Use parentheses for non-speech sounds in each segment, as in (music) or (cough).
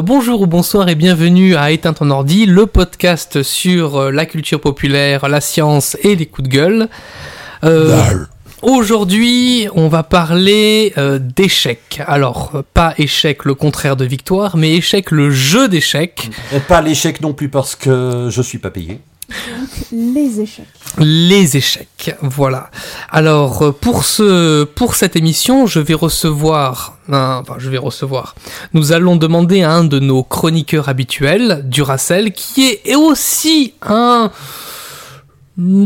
Bonjour, euh, bonjour ou bonsoir et bienvenue à Éteins ton ordi, le podcast sur euh, la culture populaire, la science et les coups de gueule. Euh, Aujourd'hui, on va parler euh, d'échecs. Alors, pas échec le contraire de victoire, mais échec le jeu d'échecs. Et pas l'échec non plus parce que je suis pas payé. Les échecs. Les échecs, voilà. Alors euh, pour ce pour cette émission, je vais recevoir un- enfin je vais recevoir. Nous allons demander à un de nos chroniqueurs habituels, Duracell, qui est aussi un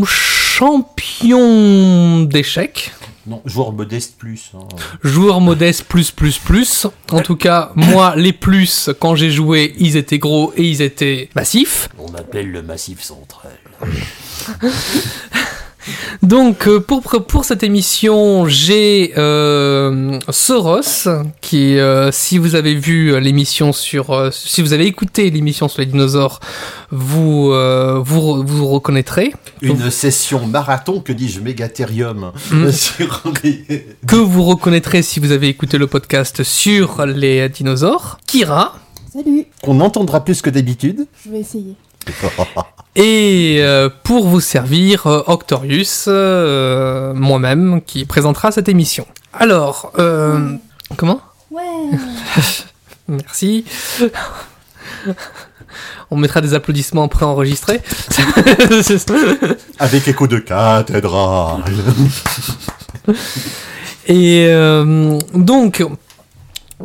champion d'échecs, Non, joueur modeste plus. hein. joueur modeste plus plus plus. En tout cas, moi les plus quand j'ai joué, ils étaient gros et ils étaient massifs. On m'appelle le massif central. (laughs) Donc euh, pour, pour cette émission, j'ai euh, Soros, qui, euh, si vous avez vu l'émission sur... euh, si vous avez écouté l'émission sur les dinosaures, vous, euh, vous, vous reconnaîtrez. Une session marathon, que dis-je, mégathérium. Mm. (laughs) sur les- Que vous reconnaîtrez si vous avez écouté le podcast sur les dinosaures. Kira. Salut, Qu'on entendra plus que d'habitude. je vais essayer. Et euh, pour vous servir, euh, Octorius, euh, moi-même, qui présentera cette émission. Alors, euh, comment? Ouais. (laughs) Merci. On mettra des applaudissements préenregistrés. (laughs) Avec écho de cathédrale. Et euh, donc,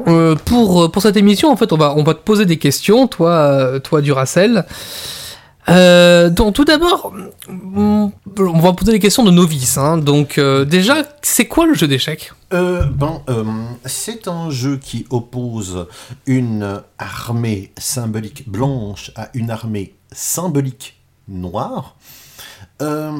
euh, pour, pour cette émission, en fait, on va, on va te poser des questions, toi, euh, toi Duracell. Euh, donc, tout d'abord, on on va poser des questions de novices. Hein. Donc, euh, déjà, c'est quoi le jeu d'échecs? Euh, ben, euh, c'est un jeu qui oppose une armée symbolique blanche à une armée symbolique noire euh,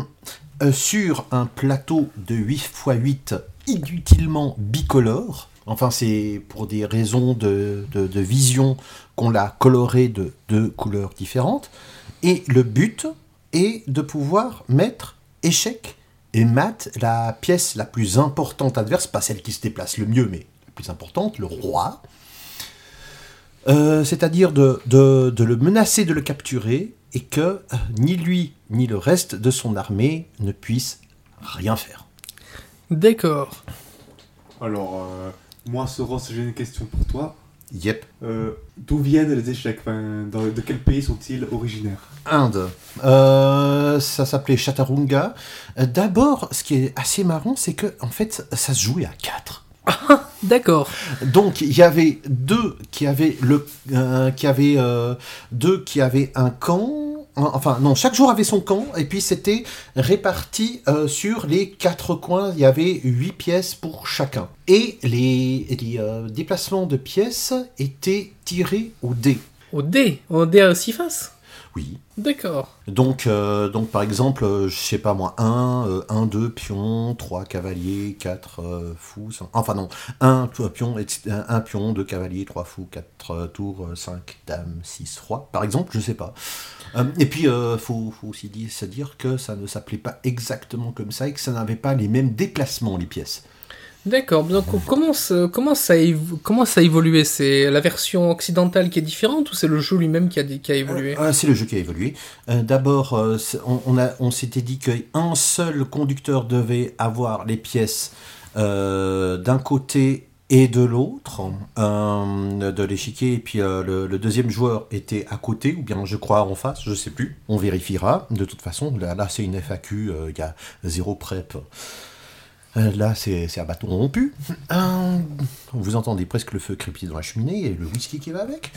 euh, sur un plateau de 8 x 8 inutilement bicolore. Enfin, c'est pour des raisons de, de- de vision qu'on l'a coloré de deux couleurs différentes. Et le but est de pouvoir mettre échec et mat, la pièce la plus importante adverse, pas celle qui se déplace le mieux, mais la plus importante, le roi. Euh, C'est-à-dire de, de- de le menacer de le capturer et que euh, ni lui ni le reste de son armée ne puissent rien faire. D'accord. Alors, euh, moi, Soros, j'ai une question pour toi. Yep. Euh, D'où viennent les échecs? Enfin, dans- De quel pays sont-ils originaires? Inde. Euh, ça s'appelait Chaturanga. Euh, D'abord, ce qui est assez marrant, c'est que en fait, ça se jouait à 4. (laughs) D'accord. Donc il y avait deux qui avaient le euh, qui avaient euh, deux qui avaient un camp. Hein, Enfin non, chaque jour avait son camp et puis c'était réparti euh, sur les quatre coins. Il y avait huit pièces pour chacun et les, euh, déplacements de pièces étaient tirés au dé. Au dé Au dé à six faces Oui. D'accord. Donc, euh, donc par exemple, euh, je sais pas moi, 1, 1, 2 pions, 3 cavaliers, 4 euh, fous, cinq- enfin non, 1 pion, etc., un, un pion, 2 cavaliers, 3 fous, 4 tours, 5 dames, 6 rois, par exemple, je sais pas. Euh, et puis, il faut, faut aussi dire, se dire que ça ne s'appelait pas exactement comme ça et que ça n'avait pas les mêmes déplacements, les pièces. D'accord. Donc, comment, ça- comment, ça, comment ça a évolué? C'est la version occidentale qui est différente ou c'est le jeu lui-même qui a, qui évolué? Euh, c'est le jeu qui a évolué. Euh, D'abord, euh, on, s'était dit qu'un seul conducteur devait avoir les pièces euh, d'un côté et de l'autre euh, de l'échiquier, et puis euh, le, deuxième joueur était à côté, ou bien je crois en face, je sais plus. On vérifiera. De toute façon, là, là, c'est une FAQ, euh, il y a zéro prep. Euh, Là, c'est un bâton rompu. Euh, vous entendez presque le feu crépiter dans la cheminée et le whisky qui va avec.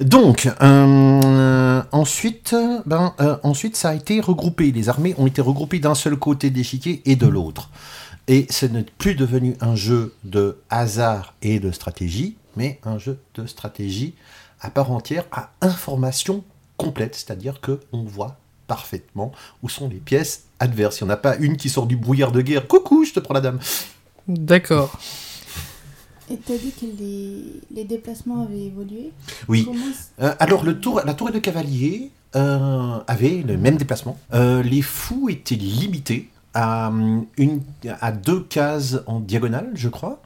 Donc, euh, ensuite, ben, ensuite, ça a été regroupé. Les armées ont été regroupées d'un seul côté de l'échiquier et de l'autre. Et ce n'est plus devenu un jeu de hasard et de stratégie, mais un jeu de stratégie à part entière, à information complète, c'est-à-dire que on voit parfaitement où sont les pièces adverses? Il n'y en a pas une qui sort du brouillard de guerre. Coucou, je te prends la dame. D'accord. Et t'as dit que les, les déplacements avaient évolué? Oui. Euh, alors, le tour, la tour de cavalier euh, avait le même déplacement. Euh, les fous étaient limités à, hum, une, à deux cases en diagonale, je crois.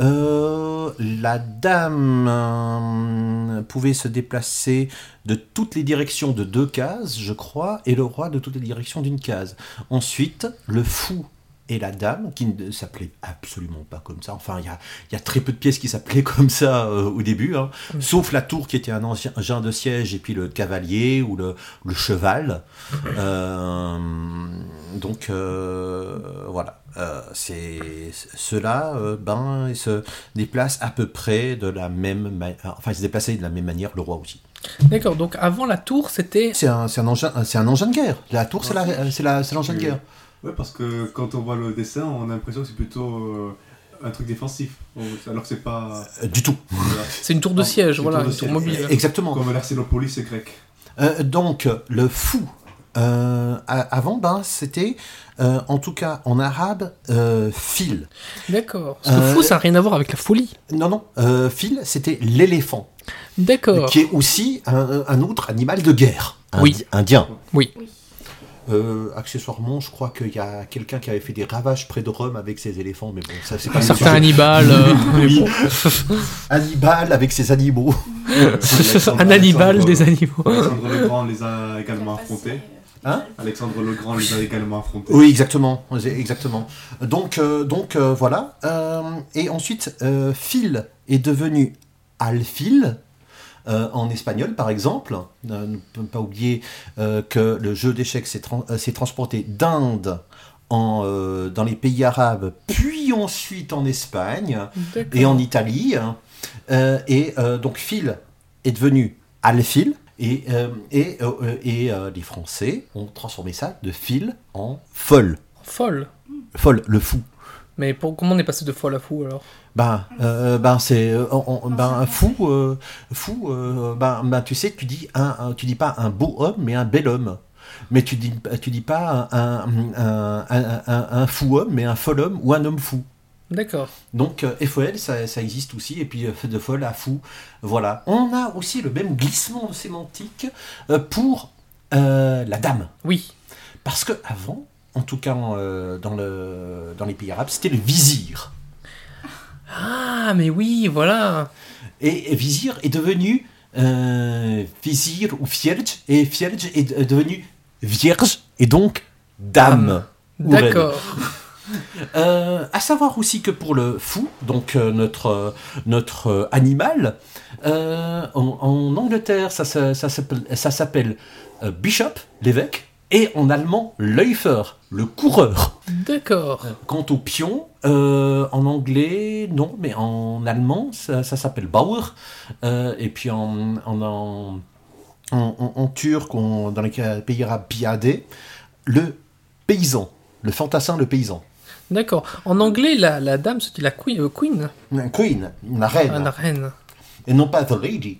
Euh, la dame euh, pouvait se déplacer de toutes les directions de deux cases, je crois, et le roi de toutes les directions d'une case. Ensuite, le fou et la dame, qui ne s'appelait absolument pas comme ça. Enfin, il y a, il y a très peu de pièces qui s'appelaient (laughs) comme ça euh, au début, hein. sauf la tour qui était un ancien genre de siège, et puis le cavalier ou le, le cheval. Euh, donc euh, voilà, Euh, c'est ceux-là, euh, ben, ils se déplacent à peu près de la même, ma- enfin, ils se déplaçaient de la même manière, le roi aussi. D'accord, donc avant la tour, c'était. C'est un, c'est un engin, c'est un engin de guerre. La tour, c'est la, c'est la, c'est l'engin de Oui. guerre. Ouais, parce que quand on voit le dessin, on a l'impression que c'est plutôt euh, un truc défensif. Alors que c'est pas. Euh, du tout. (laughs) C'est une tour de Ah, siège, une voilà, tour de une tour mobile. Exactement. Comme l'Arsénopolis, c'est grec. Euh, donc, le fou, euh, avant, ben, c'était, euh, en tout cas en arabe, euh, fil. D'accord. Parce que Euh, fou, ça n'a rien à voir avec la folie. Non, non, euh, fil, c'était l'éléphant, D'accord. qui est aussi un, un autre animal de guerre. Oui. Indien. Oui. Oui. Euh, accessoirement, je crois qu'il y a quelqu'un qui avait fait des ravages près de Rome avec ses éléphants, mais bon, ça c'est pas certain. Hannibal. euh, (laughs) mais Oui. bon. (laughs) Hannibal avec ses animaux. (laughs) un Hannibal des animaux. Alexandre le Grand les a également affrontés. Hein Alexandre le Grand les a également affrontés. Oui, exactement, exactement. Donc, euh, donc euh, voilà. Euh, et ensuite, euh, Phil est devenu Alfil. euh, en espagnol, par exemple, Euh, ne peut pas oublier euh, que le jeu d'échecs s'est tran- euh, s'est transporté d'Inde en, euh, dans les pays arabes, puis ensuite en Espagne et en Italie. et euh, donc Phil est devenu Alfil. Et, euh, et, euh, euh, et euh, les Français ont transformé ça de Phil en folle. Folle. Folle, le fou. Mais pour, comment on est passé de folle à fou alors? Ben, euh, ben c'est, euh, ben, un fou, euh, fou, ben, ben, tu sais, tu dis un, un- tu dis pas un beau homme, mais un bel homme. Mais tu dis, tu dis pas un- un fou homme, mais un fol homme ou un homme fou. D'accord. Donc euh, FOL, ça, ça existe aussi, et puis euh, de folle à fou, voilà. On a aussi le même glissement sémantique euh, pour euh, la dame. Oui. Parce que avant, en tout cas euh, dans, le, dans les pays arabes, c'était le vizir. Ah, mais oui, voilà. Et vizir est devenu euh, vizir ou fierge, et fierge est de- devenu vierge, et donc dame. D'accord. Euh, à savoir aussi que pour le fou, donc euh, notre, euh, notre euh, animal, en, en Angleterre, ça, ça s'appelle ça s'appelle, bishop, l'évêque, et en allemand, Läufer, le coureur. D'accord. Quant au pion, euh, en anglais, non, mais en allemand, ça, ça s'appelle Bauer. Euh, et puis en, en, en, en- turc, dans les pays arabes, Piadé, le paysan, le fantassin, le paysan. D'accord. En anglais, la, la dame se dit la queen. euh, queen. Queen, la reine, Ah, la reine. et non pas the lady,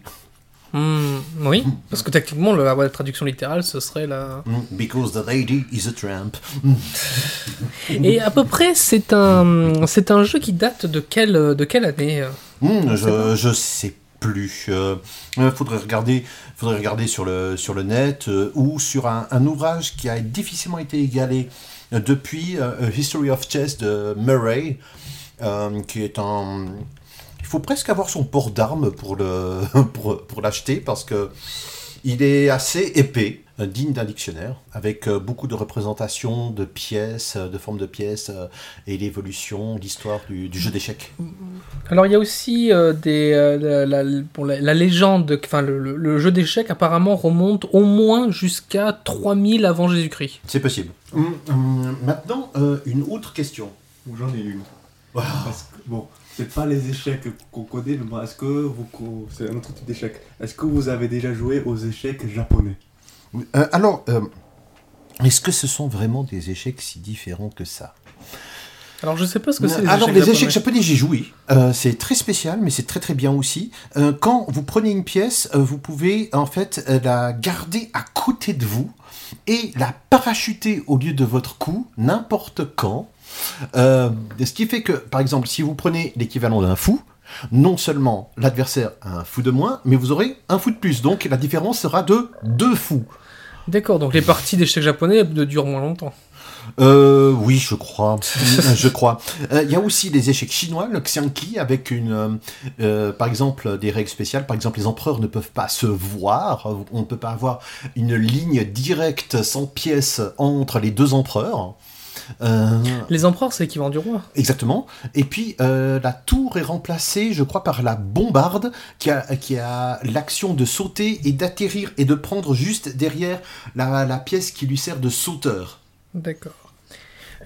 Hmm, oui, parce que techniquement, la traduction littérale, ce serait la. Mm, because the lady is a tramp. (laughs) Et à peu près, c'est un, c'est un jeu qui date de quelle, de quelle année euh Hmm, je, je sais plus. Euh, euh, faudrait regarder, faudrait regarder sur le sur le net euh, ou sur un, un ouvrage qui a difficilement été égalé depuis euh, History of Chess de Murray, euh, qui est un. Il faut presque avoir son port d'armes pour le (laughs) pour, pour l'acheter parce que il est assez épais, digne d'un dictionnaire, avec euh, beaucoup de représentations de pièces, euh, de formes de pièces euh, et l'évolution, l'histoire du, du jeu d'échecs. Alors, il y a aussi euh, des, euh, la, la- pour la, la légende, enfin, le, le- le jeu d'échecs apparemment remonte au moins jusqu'à 3000 avant Jésus-Christ. C'est possible. Hum, hum, maintenant, euh, une autre question. Ou J'en ai une. Wow. Parce que, bon, c'est pas les échecs qu'on connaît, mais est-ce que vous. C'est un autre type d'échec. Est-ce que vous avez déjà joué aux échecs japonais? Euh, alors, euh, est-ce que ce sont vraiment des échecs si différents que ça? Alors, je sais pas ce que c'est Alors, les échecs japonais, j'ai joué. Euh, c'est très spécial, mais c'est très très bien aussi. Euh, quand vous prenez une pièce, euh, vous pouvez en fait la garder à côté de vous et la parachuter au lieu de votre coup n'importe quand. Ce qui fait que, par exemple, si vous prenez l'équivalent d'un fou, non seulement l'adversaire a un fou de moins, mais vous aurez un fou de plus. Donc la différence sera de deux fous. D'accord, donc les parties d'échecs japonais ne durent moins longtemps. Euh, oui, je crois. (laughs) je crois. Euh, Il y a aussi des échecs chinois, le Xiangqi, avec une, euh, euh, par exemple, des règles spéciales. Par exemple, les empereurs ne peuvent pas se voir. On ne peut pas avoir une ligne directe sans pièce entre les deux empereurs. Euh, Les empereurs, c'est l'équivalent du roi. Exactement. Et puis euh, la tour est remplacée, je crois, par la bombarde qui a, qui a l'action de sauter et d'atterrir et de prendre juste derrière la, la pièce qui lui sert de sauteur. D'accord.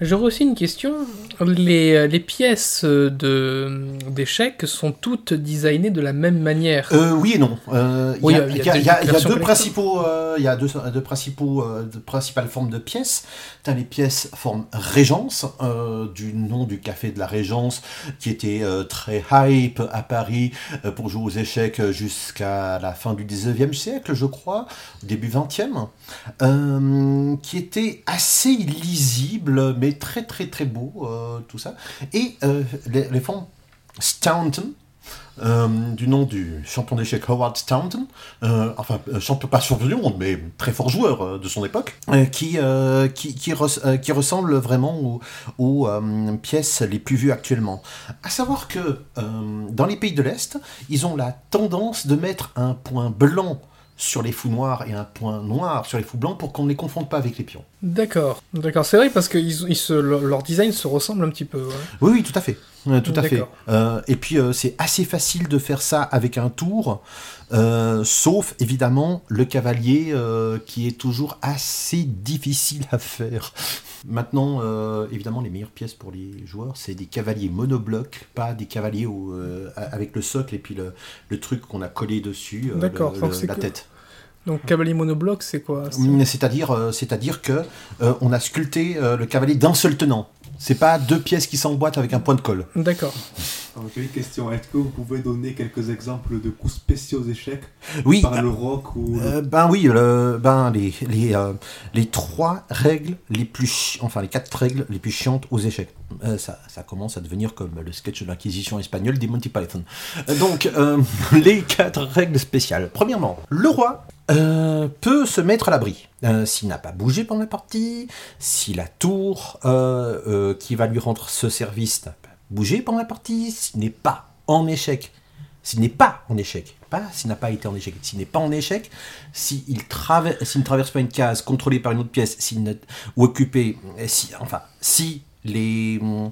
J'aurais aussi une question. Les, les pièces de, d'échecs sont toutes designées de la même manière. Euh, oui et non. Euh, Il Oui, y, a- y y y deux principaux, euh, il y a deux, deux principaux, euh, de principales formes de pièces. Tu as les pièces forme Régence, euh, du nom du café de la Régence, qui était euh, très hype à Paris euh, pour jouer aux échecs jusqu'à la fin du 19e siècle, je crois, début 20e, euh, qui était assez lisible, mais très très très beau, euh, tout ça. Et euh, les, formes Staunton, euh, du nom du champion d'échecs Howard Staunton, euh, enfin champion pas du monde, mais très fort joueur de son époque, qui, qui, qui, res- qui ressemble vraiment aux, pièces les plus vues actuellement. À savoir que dans les pays de l'Est, ils ont la tendance de mettre un point blanc sur les fous noirs et un point noir sur les fous blancs pour qu'on ne les confonde pas avec les pions. D'accord. D'accord. C'est vrai parce que ils, ils se, leur design se ressemble un petit peu. ouais. Oui, oui, tout à fait. Euh, tout à fait. Euh, et puis, euh, c'est assez facile de faire ça avec un tour, euh, sauf évidemment le cavalier qui est toujours assez difficile à faire. Maintenant, évidemment, les meilleures pièces pour les joueurs, c'est des cavaliers monoblocs, pas des cavaliers avec le socle et puis le, le truc qu'on a collé dessus, D'accord, la que- tête. Donc cavalier monobloc, c'est quoi? C'est- C'est-à-dire, euh, c'est-à-dire que euh, on a sculpté euh, le cavalier d'un seul tenant. C'est pas deux pièces qui s'emboîtent avec un point de colle. D'accord. Une question? Est-ce que vous pouvez donner quelques exemples de coups spéciaux aux échecs? Oui, par le rock ou Euh, ben oui, le, ben les, les, euh, les trois règles les plus chi- enfin les quatre règles les plus chiantes aux échecs. Euh, ça, ça commence à devenir comme le sketch de l'inquisition espagnole des Monty Python. Euh, donc euh, (laughs) les quatre règles spéciales. Premièrement, le roi euh, peut se mettre à l'abri. Euh, s'il n'a pas bougé pendant la partie, si la tour euh, qui va lui rendre ce service n'a pas bougé pendant la partie, s'il n'est pas en échec s'il n'est pas en échec, pas s'il n'a pas été en échec, s'il n'est pas en échec, s'il ne traverse pas une case contrôlée par une autre pièce, s'il ou occupée, si, enfin, si hum,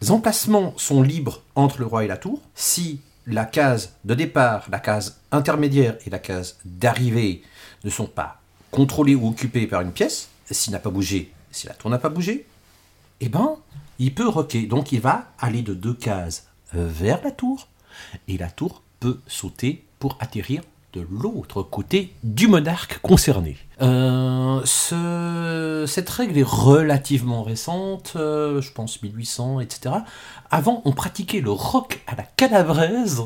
les emplacements sont libres entre le roi et la tour, si la case de départ, la case intermédiaire et la case d'arrivée ne sont pas contrôlées ou occupées par une pièce, s'il n'a pas bougé, si la tour n'a pas bougé, eh ben, il peut roquer. Donc il va aller de deux cases euh, vers la tour, et la tour peut sauter pour atterrir de l'autre côté du monarque concerné. Euh, ce- cette règle est relativement récente, euh, je pense 1800, etc. Avant, on pratiquait le roc à la calabraise,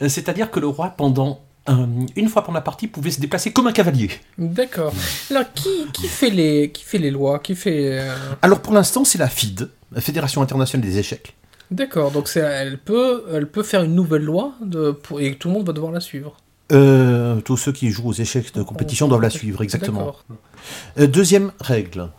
c'est-à-dire que le roi, pendant euh, une fois pendant la partie, pouvait se déplacer comme un cavalier. D'accord. Alors qui, qui fait les qui fait les lois Qui fait Alors pour l'instant, c'est la FIDE, la Fédération internationale des échecs. D'accord. Donc elle peut elle peut faire une nouvelle loi de pour, et tout le monde va devoir la suivre. Euh, tous ceux qui jouent aux échecs de compétition doivent la suivre, exactement. Euh, deuxième règle,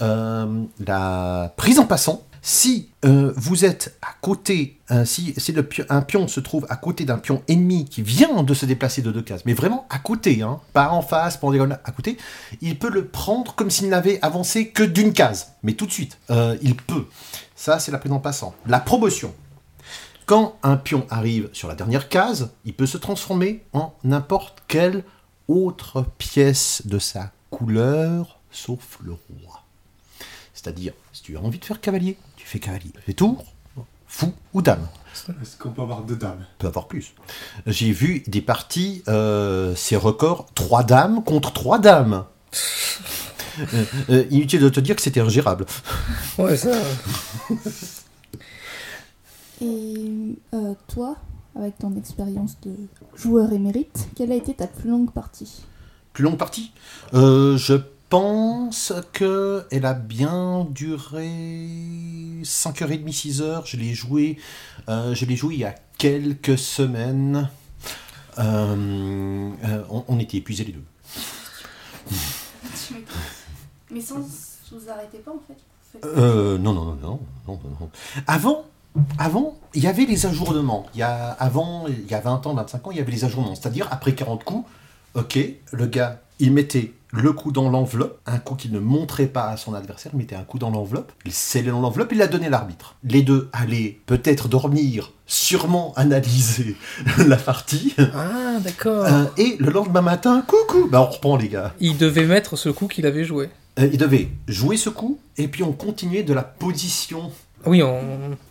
Euh, la prise en passant. Si vous êtes à côté, si, si le pio- un pion se trouve à côté d'un pion ennemi qui vient de se déplacer de deux cases, mais vraiment à côté, hein, pas en face, pas en diagonale, à côté, il peut le prendre comme s'il n'avait avancé que d'une case, mais tout de suite, il peut. Ça, c'est la prise en passant. La promotion. Quand un pion arrive sur la dernière case, il peut se transformer en n'importe quelle autre pièce de sa couleur, sauf le roi. C'est-à-dire, si tu as envie de faire cavalier, tu fais cavalier. Fais tour, fou ou dame. Est-ce qu'on peut avoir deux dames? Peut avoir plus. J'ai vu des parties, euh, ces records, trois dames contre trois dames. Euh, euh, inutile de te dire que c'était ingérable. Ouais ça. (laughs) Et euh, toi, avec ton expérience de joueur émérite, quelle a été ta plus longue partie? Plus longue partie? Euh, Je pense que elle a bien duré 5h30, 6h. Je l'ai joué, euh, je l'ai joué il y a quelques semaines. Euh, euh, on, on était épuisés les deux. Mais sans vous arrêtez pas en fait? Euh, non, non, non, non, non, non, non. Avant, avant, il y avait les ajournements. Il y a, avant, il y a 20 ans, 25 ans, il y avait les ajournements. C'est-à-dire, après 40 coups, ok, le gars, il mettait le coup dans l'enveloppe, un coup qu'il ne montrait pas à son adversaire, il mettait un coup dans l'enveloppe, il scellait dans l'enveloppe, il l'a donné à l'arbitre. Les deux allaient peut-être dormir, sûrement analyser (laughs) la partie, Ah, d'accord. euh, et le lendemain matin, coucou, bah on reprend les gars. Il devait mettre ce coup qu'il avait joué. Euh, il devait jouer ce coup, et puis on continuait de la position Oui, on...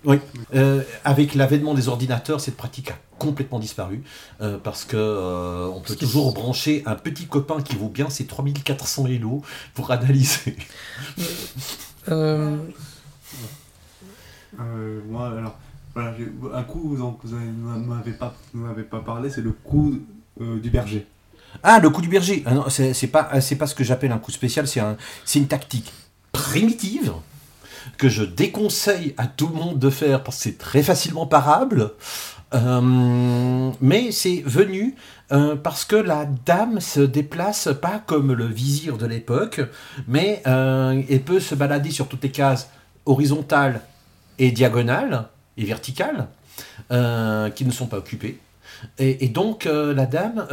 Oui. Euh, avec l'avènement des ordinateurs, cette pratique a complètement disparu euh, parce que euh, on peut toujours brancher un petit copain qui vaut bien ses 3400 Elo pour analyser. euh, Euh, moi, alors, voilà, un coup donc, vous vous m'avez pas, pas parlé, c'est le coup euh, du berger. Ah, le coup du berger. Ah non, c'est c'est pas, c'est pas ce que j'appelle un coup spécial. C'est un, c'est une tactique primitive que je déconseille à tout le monde de faire parce que c'est très facilement parable. Euh, mais c'est venu euh, parce que la dame se déplace pas comme le vizir de l'époque, mais euh, elle peut se balader sur toutes les cases horizontales et diagonales et verticales qui ne sont pas occupées. Et, et donc la dame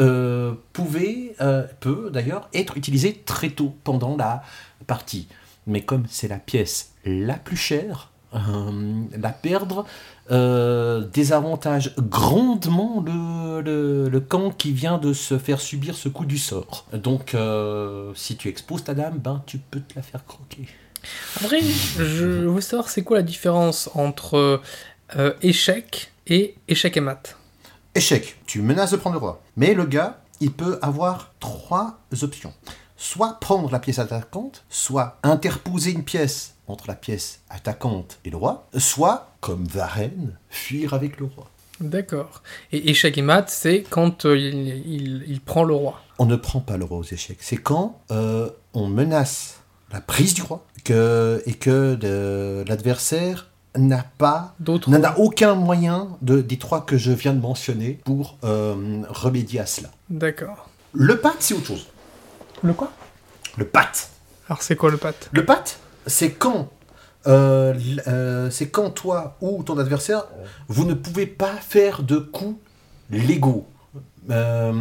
pouvait, peut d'ailleurs être utilisée très tôt pendant la partie. Mais comme c'est la pièce la plus chère, euh, la perdre euh, désavantage grandement le, le, le camp qui vient de se faire subir ce coup du sort. Donc euh, si tu exposes ta dame, ben tu peux te la faire croquer. Après, je veux savoir c'est quoi la différence entre euh, échec et échec et mat? Échec, tu menaces de prendre le roi. Mais le gars, il peut avoir trois options. Soit prendre la pièce attaquante, soit interposer une pièce entre la pièce attaquante et le roi, soit, comme Varenne, fuir avec le roi. D'accord. Et échec et mat, c'est quand euh, il, il- il prend le roi. On ne prend pas le roi aux échecs. C'est quand euh, on menace la prise du roi que, et que l'adversaire n'a pas D'autres. n'en a aucun moyen de, des trois que je viens de mentionner pour euh, remédier à cela. D'accord. Le pat, c'est autre chose. Le quoi? Le pat. Alors c'est quoi le pat Le pat, c'est quand, euh, euh, c'est quand toi ou ton adversaire, vous ne pouvez pas faire de coups légaux euh,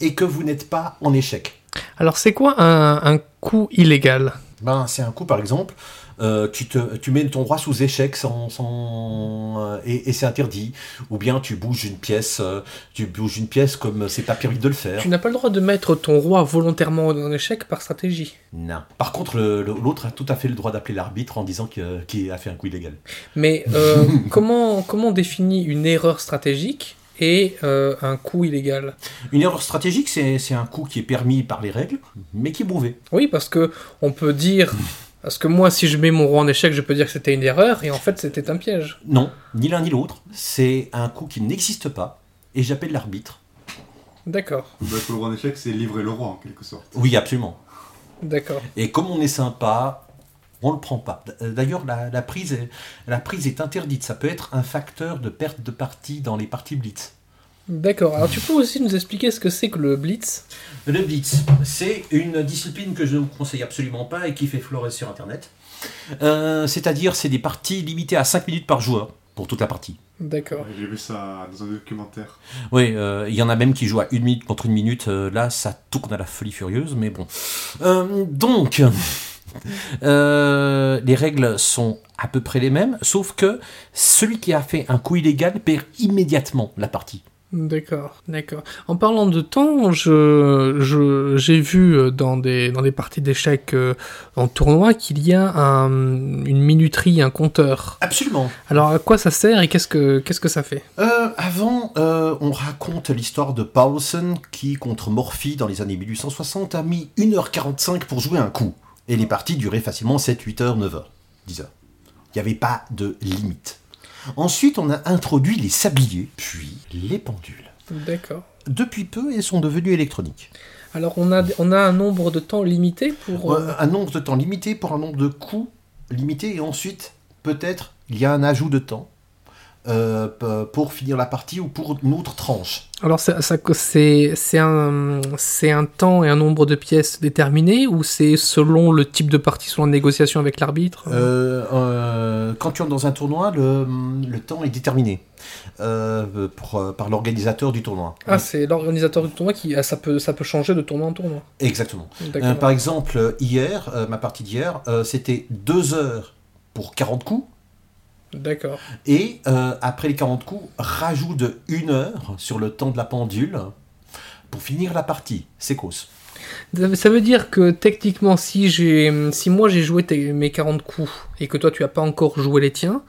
et que vous n'êtes pas en échec. Alors c'est quoi un, un coup illégal? Ben, c'est un coup, par exemple, euh, tu, te, tu mets ton roi sous échec sans, sans, euh, et, et c'est interdit. Ou bien tu bouges une pièce, euh, tu bouges une pièce comme c'est pas permis de le faire. Tu n'as pas le droit de mettre ton roi volontairement en échec par stratégie. Non. Par contre, l'autre a tout à fait le droit d'appeler l'arbitre en disant qu'il a fait un coup illégal. Mais euh, (laughs) comment, comment on définit une erreur stratégique et euh, un coup illégal? Une erreur stratégique, c'est un coup qui est permis par les règles, mais qui est prouvé. Oui, parce que on peut dire. Parce que moi, si je mets mon roi en échec, je peux dire que c'était une erreur, et en fait, c'était un piège. Non, ni l'un ni l'autre. C'est un coup qui n'existe pas, et j'appelle l'arbitre. D'accord, le roi en échec, c'est livrer le roi en quelque sorte. Oui, absolument. d'accord. Et comme on est sympa, on le prend pas. D'ailleurs, la, la prise est, la prise est interdite. Ça peut être un facteur de perte de partie dans les parties blitz. D'accord. Alors, tu peux aussi nous expliquer ce que c'est que le blitz? Le blitz, c'est une discipline que je ne vous conseille absolument pas et qui fait florer sur Internet. Euh, C'est-à-dire, c'est des parties limitées à 5 minutes par joueur pour toute la partie. D'accord. J'ai vu ça dans un documentaire. Oui, euh, il y en a même qui jouent à une minute contre une minute. euh, là, ça tourne à la folie furieuse, mais bon. Euh, donc, (laughs) euh, les règles sont à peu près les mêmes, sauf que celui qui a fait un coup illégal perd immédiatement la partie. D'accord, d'accord. En parlant de temps, je, je, j'ai vu euh, dans des, dans des parties d'échecs euh, en tournoi qu'il y a un- une minuterie, un compteur. Absolument. Alors à quoi ça sert et qu'est-ce que, qu'est-ce que ça fait? Euh, avant, euh, on raconte l'histoire de Paulson qui, contre Morphy dans les années 1860, a mis 1h45 pour jouer un coup. Et les parties duraient facilement 7, 8 heures, 9 heures, 10 heures. Il n'y avait pas de limite. Ensuite, on a introduit les sabliers, puis les pendules. D'accord. Depuis peu, elles sont devenues électroniques. Alors on a, on a un nombre de temps limité pour... euh, Euh, Un nombre de temps limité pour un nombre de coups limité, et ensuite, peut-être, il y a un ajout de temps euh, pour finir la partie ou pour une autre tranche. Alors, ça, ça- c'est un, temps et un nombre de pièces déterminés ou c'est selon le type de partie, selon la négociation avec l'arbitre? Euh, euh, quand tu entres dans un tournoi, le, le temps est déterminé pour, par l'organisateur du tournoi. Ah, c'est l'organisateur du tournoi qui. ah, ça, peut, ça peut changer de tournoi en tournoi. Exactement. Par exemple, hier, ma partie d'hier, c'était 2 heures pour 40 coups. D'accord. Et euh, après les 40 coups, rajout de 1 heure sur le temps de la pendule pour finir la partie. C'est cause. Ça veut dire que techniquement, si, j'ai, si moi j'ai joué mes 40 coups et que toi tu as pas encore joué les tiens,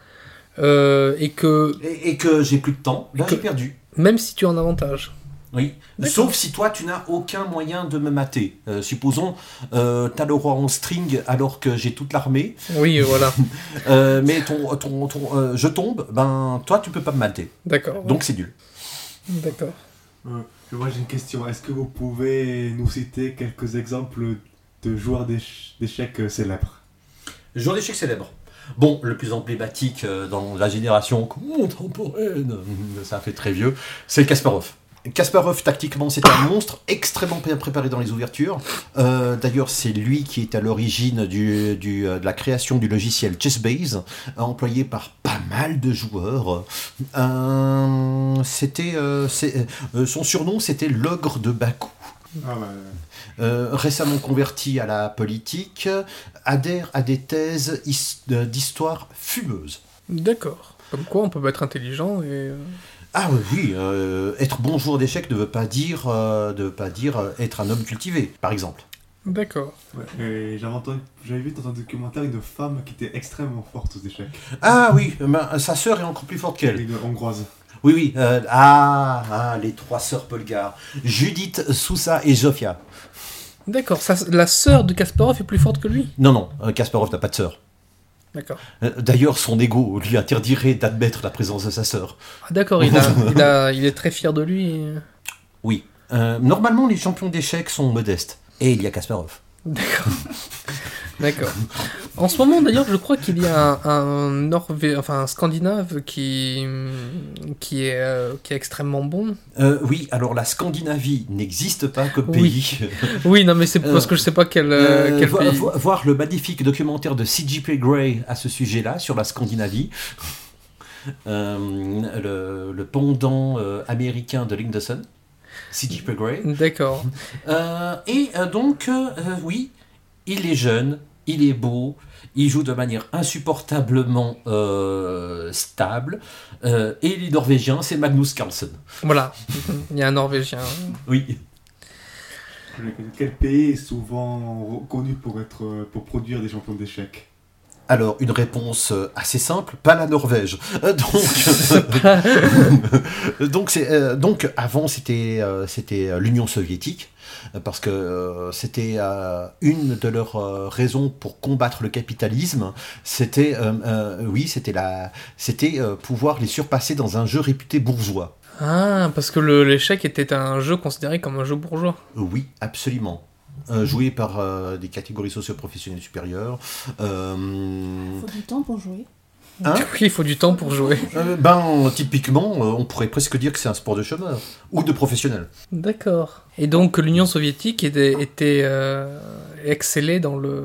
euh, et que Et, et que j'ai plus de temps, là j'ai perdu. même si tu es en avantage. Oui. Sauf si toi, tu n'as aucun moyen de me mater. Euh, supposons, euh, t'as le roi en string alors que j'ai toute l'armée, Oui, voilà. (laughs) euh, mais ton, ton, ton, euh, je tombe, ben toi, tu peux pas me mater. D'accord. Donc c'est nul. D'accord. Euh, moi j'ai une question. Est-ce que vous pouvez nous citer quelques exemples de joueurs d'éch- d'échecs célèbres? Joueur d'échecs célèbre. Bon, le plus emblématique dans la génération contemporaine, (laughs) ça fait très vieux, c'est Kasparov. Kasparov, tactiquement, c'est un monstre extrêmement bien préparé dans les ouvertures. Euh, D'ailleurs, c'est lui qui est à l'origine du, du, euh, de la création du logiciel Chessbase, euh, employé par pas mal de joueurs. Euh, c'était, euh, euh, son surnom, c'était l'ogre de Bakou. Ah ouais. Euh, récemment converti à la politique, adhère à des thèses his- d'histoire fumeuse. D'accord. Comme quoi, on peut être intelligent et. Euh, Ah oui, oui, euh, être bon joueur d'échecs ne veut pas dire, euh, ne veut pas dire euh, être un homme cultivé, par exemple. D'accord. Ouais, et j'avais entendu- j'avais vu dans un documentaire une femme qui était extrêmement forte aux échecs. Ah oui, ben, sa sœur est encore plus forte qu'elle. Une hongroise. Oui, oui. euh, ah, ah, les trois sœurs Polgar. Judith, Sousa et Zofia. D'accord. La sœur de Kasparov est plus forte que lui? Non, non, euh, Kasparov n'a pas de sœur. D'accord. Euh, D'ailleurs, son ego lui interdirait d'admettre la présence de sa sœur. Ah, d'accord. Il, a, (laughs) il, il est très fier de lui. et- Oui. Euh, normalement, les champions d'échecs sont modestes. Et il y a Kasparov. D'accord. (laughs) D'accord. En ce moment, d'ailleurs, je crois qu'il y a un, un Norvé... enfin, un Scandinave qui, qui, est, euh, qui est extrêmement bon. Euh, oui, alors la Scandinavie n'existe pas comme Oui. pays. Oui, non, mais c'est Euh, parce que je sais pas quel, euh, quel vo- pays. vo- voir le magnifique documentaire de C.J.P. Gray à ce sujet-là, sur la Scandinavie. (laughs) Le, le pendant américain de Lindeson, C.J.P. Gray. D'accord. Euh, et euh, donc, euh, oui, il est jeune, il est beau, il joue de manière insupportablement euh, stable. euh, et il est norvégien, c'est Magnus Carlsen. Voilà. Il y a un Norvégien. Oui. Quel pays est souvent reconnu pour, être, pour produire des champions d'échecs? Alors, une réponse euh, assez simple, pas la Norvège. Euh, Donc, (laughs) donc, c'est, euh, donc avant, c'était, c'était l'Union soviétique, parce que euh, c'était euh, une de leurs euh, raisons pour combattre le capitalisme. C'était, oui, c'était, la, c'était pouvoir les surpasser dans un jeu réputé bourgeois. Ah, parce que l'échec était un jeu considéré comme un jeu bourgeois. Oui, absolument. Euh, joué par euh, des catégories socio-professionnelles supérieures. Euh, Il faut du temps pour jouer. Hein (laughs) Oui, il faut du temps pour jouer. Euh, ben, typiquement, euh, on pourrait presque dire que c'est un sport de chômeur ou de professionnel. D'accord. Et donc l'Union soviétique était, était euh, excellée dans, le,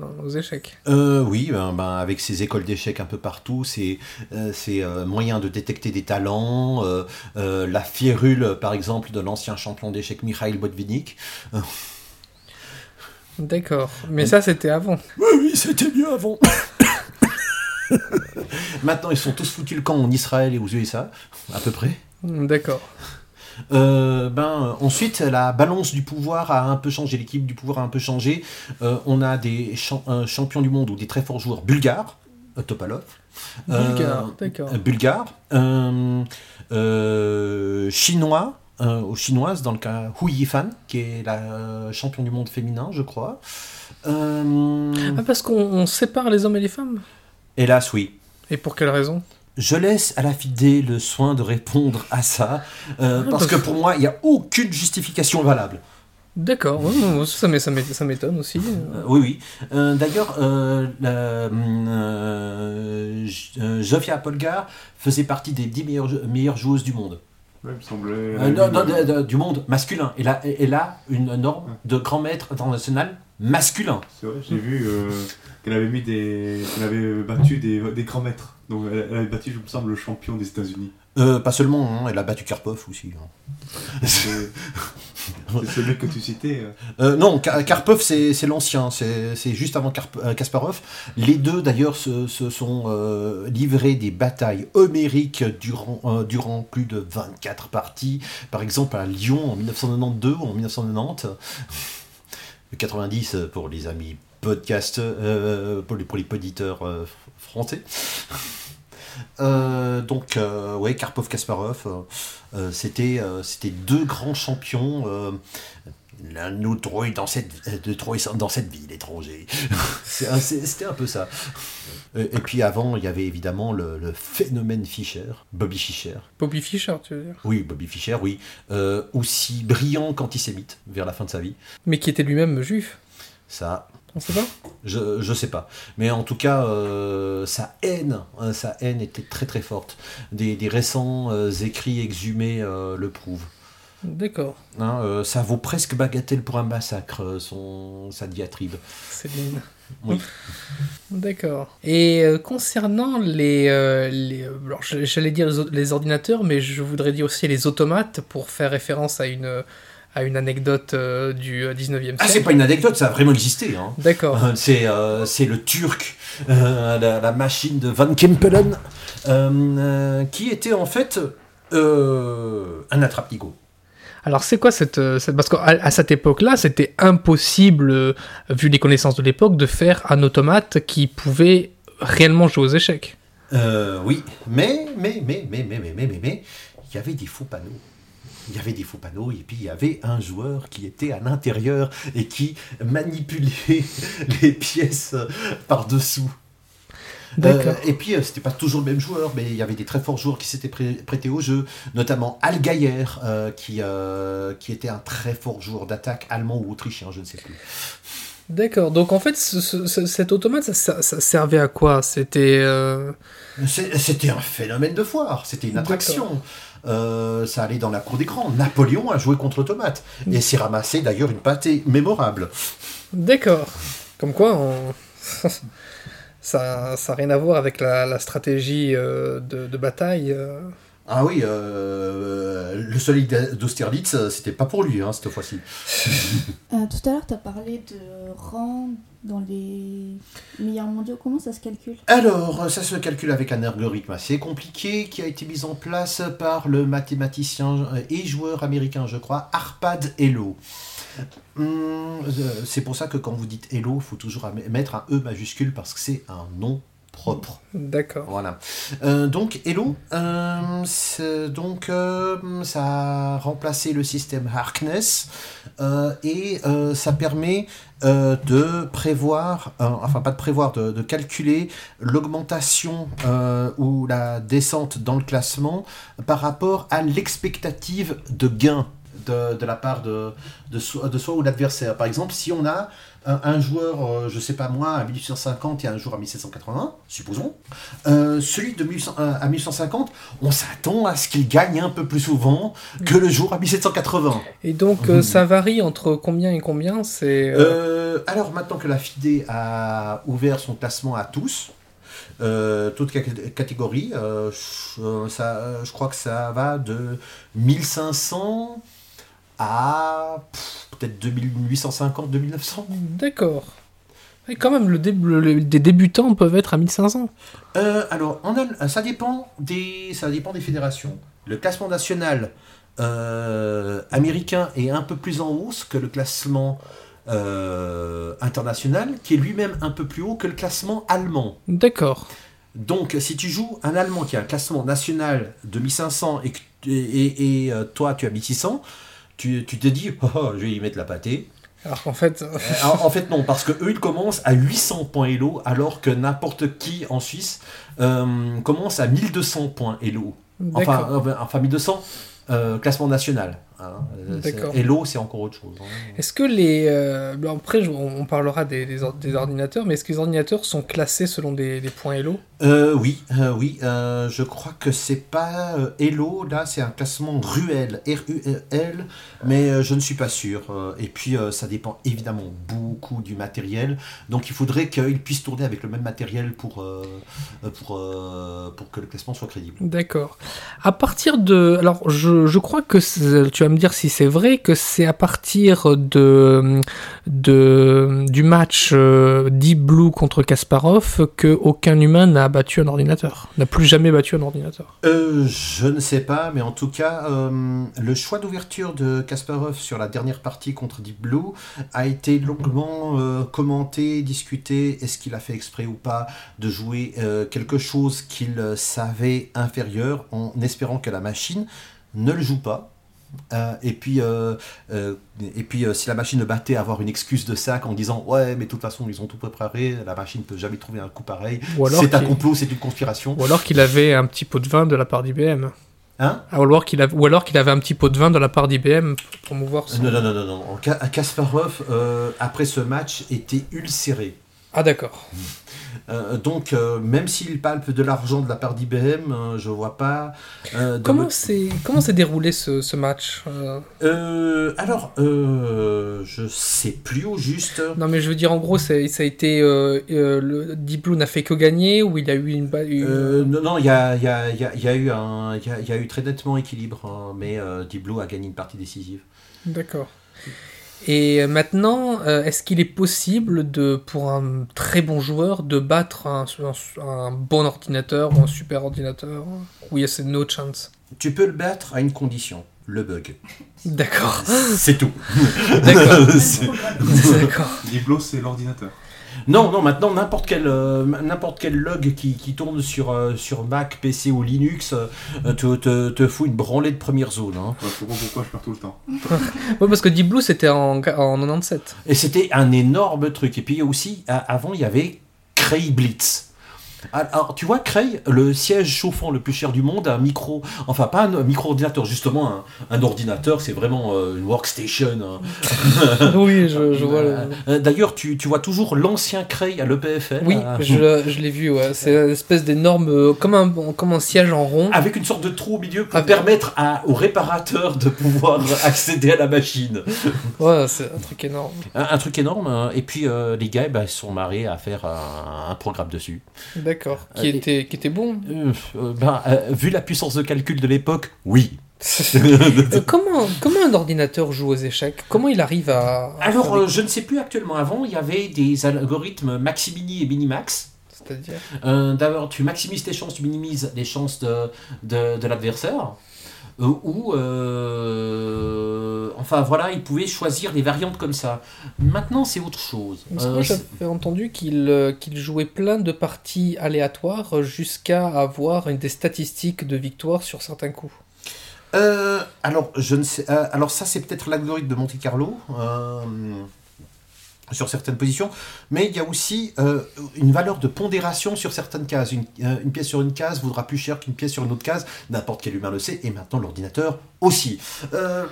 dans les échecs. Euh, oui, ben, ben, avec ces écoles d'échecs un peu partout, c'est euh, c'est, euh, moyen de détecter des talents. euh, euh, la férule, par exemple, de l'ancien champion d'échecs Mikhail Botvinnik. D'accord. Mais ça, c'était avant. Oui, oui, c'était mieux avant. (coughs) Maintenant, ils sont tous foutus le camp en Israël et aux USA, à peu près. D'accord. Euh, ben, ensuite, la balance du pouvoir a un peu changé, l'équipe du pouvoir a un peu changé. Euh, on a des champ- euh, champions du monde ou des très forts joueurs bulgares, euh, Topalov. Euh, Bulgare, d'accord. bulgares, euh, chinois, euh, ou chinoises, dans le cas Hu Yifan, qui est la euh, champion du monde féminin, je crois. Euh, Ah, parce qu'on on sépare les hommes et les femmes? Hélas, oui. Et pour quelle raison? Je laisse à la fidée le soin de répondre à ça, euh, Ah, parce parce- que pour moi, il n'y a aucune justification valable. D'accord, ouais, ça m'é- ça m'é- ça m'étonne aussi. Euh, oui, oui. Euh, D'ailleurs, la- euh, euh, Zofia Polgar faisait partie des 10 meilleures, meilleures joueuses du monde. Ouais, il me semblait. Euh, non, non, de- de- du monde masculin. Elle a, elle a une norme de grand maître international masculin. C'est vrai, j'ai vu euh, qu'elle avait mis des. qu'elle avait battu des, des grands maîtres. Donc elle avait battu, je me semble, le champion des États-Unis. Euh, pas seulement, hein, elle a battu Karpov aussi. hein. C'est celui que tu citais. euh. Euh, non, Ka- Karpov, c'est l'ancien, c'est juste avant Karp- Kasparov. Les deux, d'ailleurs, se, se sont euh, livrés des batailles homériques durant, euh, durant plus de 24 parties. Par exemple, à Lyon en 1992 ou en 1990. 90 pour les amis podcast, pour, les, pour les poditeurs euh, français. Euh, donc, euh, ouais, Karpov-Kasparov, euh, euh, c'était c'était deux grands champions. L'un de nous trouille dans cette, de trouille dans cette ville étranger. (laughs) C'était un peu ça. Et, et puis avant, il y avait évidemment le, le phénomène Fischer, Bobby Fischer. Bobby Fischer, tu veux dire? Oui, Bobby Fischer, oui. Euh, aussi brillant qu'antisémite vers la fin de sa vie. Mais qui était lui-même juif, Ça, on sait pas je, je sais pas. Mais en tout cas, euh, sa haine, hein, sa haine était très très forte. Des, des récents euh, écrits exhumés euh, le prouvent. D'accord, Hein, ça vaut presque bagatelle pour un massacre, son, sa diatribe. Céline. Oui. (laughs) D'accord. Et euh, concernant les, euh, j'allais dire les ordinateurs, mais je voudrais dire aussi les automates pour faire référence à une à une anecdote euh, du euh, 19e siècle. Ah, c'est pas une anecdote, ça a vraiment existé. Hein. D'accord. Euh, C'est euh, c'est le turc, euh, la, la machine de Van Kempelen, euh, euh, qui était en fait euh, un attrape-nigo. Alors c'est quoi cette, euh, cette- parce qu'à à cette époque-là, c'était impossible, euh, vu les connaissances de l'époque, de faire un automate qui pouvait réellement jouer aux échecs. Euh, oui, mais, mais, mais, mais, mais, mais, mais, mais, mais, il y avait des faux panneaux. Il y avait des faux panneaux et puis il y avait un joueur qui était à l'intérieur et qui manipulait (laughs) les pièces par-dessous. D'accord. Euh, et puis, euh, c'était pas toujours le même joueur, mais il y avait des très forts joueurs qui s'étaient prêtés au jeu, notamment Al Gayer, euh, qui, euh, qui était un très fort joueur d'attaque allemand ou autrichien, je ne sais plus. D'accord. Donc en fait, ce- ce- ce- cet automate, ça, ça- ça servait à quoi? C'était euh, C'était un phénomène de foire, c'était une attraction. Euh, ça allait dans la cour d'écran. Napoléon a joué contre Automate et s'est ramassé d'ailleurs une pâtée mémorable. D'accord. Comme quoi, on- (laughs) ça n'a rien à voir avec la, la stratégie euh, de, de bataille. euh. Ah oui, euh, le soleil d'Austerlitz, c'était pas pour lui hein, cette fois-ci. (laughs) Euh, tout à l'heure, tu as parlé de rang dans les meilleurs mondiaux. Comment ça se calcule? Alors, ça se calcule avec un algorithme assez compliqué qui a été mis en place par le mathématicien et joueur américain, je crois, Arpad Hello. Hum, euh, c'est pour ça que quand vous dites Hello, il faut toujours mettre un E majuscule parce que c'est un nom propre. D'accord. Voilà. Euh, donc Hello, euh, donc euh, ça a remplacé le système Harkness euh, et euh, ça permet euh, de prévoir, euh, enfin pas de prévoir, de, calculer l'augmentation euh, ou la descente dans le classement par rapport à l'expectative de gain de, la part de, de soi ou de l'adversaire. Par exemple, si on a un, un joueur, euh, je sais pas moi, à 1850 et un joueur à 1780, supposons, euh, celui de 1800 euh, à 1850, on s'attend à ce qu'il gagne un peu plus souvent que le joueur à 1780. Et donc, ça varie entre combien et combien C'est. alors maintenant que la FIDE a ouvert son classement à tous, euh, toutes cat- catégories, euh, je, euh, ça, je crois que ça va de 1500 à peut-être 2850, 2900. D'accord. Et quand même, le dé- le- le- des débutants peuvent être à 1500. Euh, alors, en Al- ça, dépend des, ça dépend des fédérations. Le classement national euh, américain est un peu plus en hausse que le classement euh, international, qui est lui-même un peu plus haut que le classement allemand. D'accord. Donc, si tu joues un Allemand qui a un classement national de 1500 et, que- et, et- et, euh, toi tu as 1600, tu, tu te dis, (laughs) oh, je vais y mettre la pâtée. Alors qu'en fait. Euh, en, fait, non, parce que eux ils commencent à 800 points Elo, alors que n'importe qui en Suisse euh, commence à 1200 points Elo. Enfin, euh, enfin 1200 euh, classement national. Hein. Euh, D'accord. Hello, c'est encore autre chose. hein. Est-ce que les. euh, après, on parlera des, des or- des ordinateurs, mais est-ce que les ordinateurs sont classés selon des, des points Elo Euh, oui, euh, oui. je crois que c'est pas Hello, là, c'est un classement Ruel, R-U-L, mais euh, je ne suis pas sûr. et puis, ça dépend évidemment beaucoup du matériel. Donc, il faudrait qu'il puisse tourner avec le même matériel pour, pour, pour que le classement soit crédible. D'accord. À partir de. Alors, je, je crois que tu vas me dire si c'est vrai, que c'est à partir de, du match euh, Deep Blue contre Kasparov que aucun humain n'a battu un ordinateur. N'a plus jamais battu un ordinateur. Euh, je ne sais pas, mais en tout cas, euh, le choix d'ouverture de Kasparov sur la dernière partie contre Deep Blue a été longuement commenté, discuté. Est-ce qu'il a fait exprès ou pas de jouer quelque chose qu'il savait inférieur en espérant que la machine ne le joue pas? Euh, et puis, euh, euh, et puis si la machine le battait, avoir une excuse de sac en disant Ouais, mais de toute façon, ils ont tout préparé, la machine ne peut jamais trouver un coup pareil. C'est un complot, c'est une conspiration. Ou alors qu'il avait un petit pot de vin de la part d'IBM. Hein? Ah, Ou alors qu'il avait, ou alors qu'il avait un petit pot de vin de la part d'IBM pour promouvoir son... Non, non, non, non, non. Ka- Kasparov, après ce match, était ulcéré. Ah d'accord. Euh, donc, euh, même s'il palpe de l'argent de la part d'IBM, euh, je vois pas. euh, Comment s'est comment s'est déroulé ce, ce match alors, je sais plus au juste. Non mais je veux dire en gros ça a été le Deep Blue n'a fait que gagner ou il a eu une, non, non, il y a, il y, a, y, a, y a eu un, il y a, eu très nettement équilibre, hein, mais Deep Blue a gagné une partie décisive. D'accord. Et maintenant, euh, est-ce qu'il est possible de, pour un très bon joueur de battre un, un- un bon ordinateur ou un super ordinateur Ou il y a c'est no chance? Tu peux le battre à une condition, le bug. D'accord. C'est tout. D'accord. (laughs) D'accord. Diblo, c'est l'ordinateur. Non, non, maintenant, n'importe quel, euh, n'importe quel log qui, qui tourne sur, euh, sur Mac, PC ou Linux euh, te, te, te fout une branlée de première zone. hein. Je pourquoi je perds tout le temps. (laughs) Ouais, parce que Deep Blue c'était en, en 97. Et c'était un énorme truc. Et puis aussi, a- avant, il y avait Cray Blitz. Alors, tu vois, Cray, le siège chauffant le plus cher du monde, un micro, enfin pas un micro-ordinateur, justement, un, un ordinateur, c'est vraiment euh, une workstation. hein. (laughs) oui, je, je vois. le- Euh, D'ailleurs, tu, tu vois toujours l'ancien Cray à l'EPFL. Oui, euh, je, l'ai- je l'ai vu. Ouais. C'est une espèce d'énorme, euh, comme un, comme un siège en rond. avec une sorte de trou au milieu pour permettre à, au réparateur de pouvoir (laughs) accéder à la machine. Ouais, c'est un truc énorme. Un, un truc énorme. hein. Et puis euh, les gars, bah, ils se sont marrés à faire un, un programme dessus. D'accord. Qui Euh, et- était, qui était bon. Euh, euh, ben, euh, vu la puissance de calcul de l'époque, oui. (laughs) Comment, comment un ordinateur joue aux échecs? Comment il arrive à. à Alors, euh, des- je ne sais plus actuellement. Avant, il y avait des algorithmes maximini et minimax. C'est-à-dire? Euh, D'abord, tu maximises tes chances, tu minimises les chances de, de, de l'adversaire. Euh, ou, euh, enfin voilà, ils pouvaient choisir des variantes comme ça. Maintenant, c'est autre chose. Euh, j'avais entendu qu'il qu'il jouait plein de parties aléatoires jusqu'à avoir une des statistiques de victoire sur certains coups. Euh, alors, je ne sais. euh, alors, ça, c'est peut-être l'algorithme de Monte Carlo. euh, sur certaines positions, mais il y a aussi euh, une valeur de pondération sur certaines cases. Une, euh, une pièce sur une case vaudra plus cher qu'une pièce sur une autre case, n'importe quel humain le sait, et maintenant l'ordinateur aussi. Euh,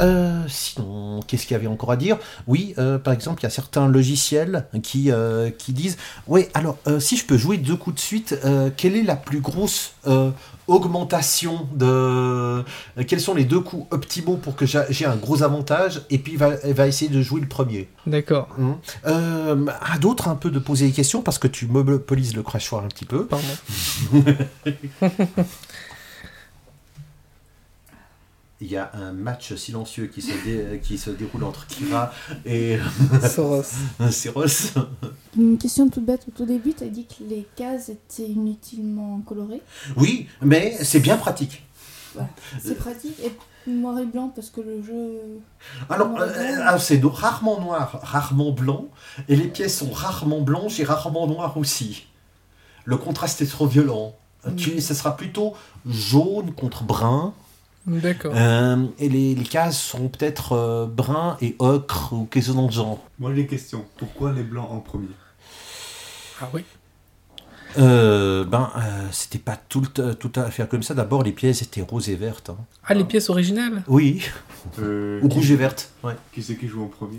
euh, sinon, qu'est-ce qu'il y avait encore à dire? Oui, euh, par exemple, il y a certains logiciels qui, euh, qui disent Oui, alors, si je peux jouer deux coups de suite, quelle est la plus grosse augmentation de. quels sont les deux coups optimaux pour que j'a- j'ai un gros avantage Et puis, il va, va essayer de jouer le premier? D'accord. Hum. Euh, à d'autres, un peu de poser des questions parce que tu monopolises le crachoir un petit peu. Pardon. (laughs) Il y a un match silencieux qui se, dé- qui se déroule entre Kira et (laughs) Soros. (laughs) Céros. Une question toute bête au tout début, tu as dit que les cases étaient inutilement colorées. Oui, mais c'est bien pratique. C'est pratique et noir et blanc parce que le jeu. Alors, euh, alors, c'est rarement noir, rarement blanc, et les pièces sont rarement blanches et rarement noires aussi. Le contraste est trop violent. Tu, ce sera plutôt jaune contre brun, D'accord. euh, et les, les cases sont peut-être euh, brun et ocre ou quelque chose dans le genre. Moi j'ai une question. Pourquoi les blancs en premier? Ah oui. Euh, ben, euh, c'était pas tout, tout à faire comme ça. D'abord, les pièces étaient roses et vertes. hein. Ah, les pièces originales? Oui, Euh, (laughs) ou rouge et verte. Ouais. Qui c'est qui joue en premier?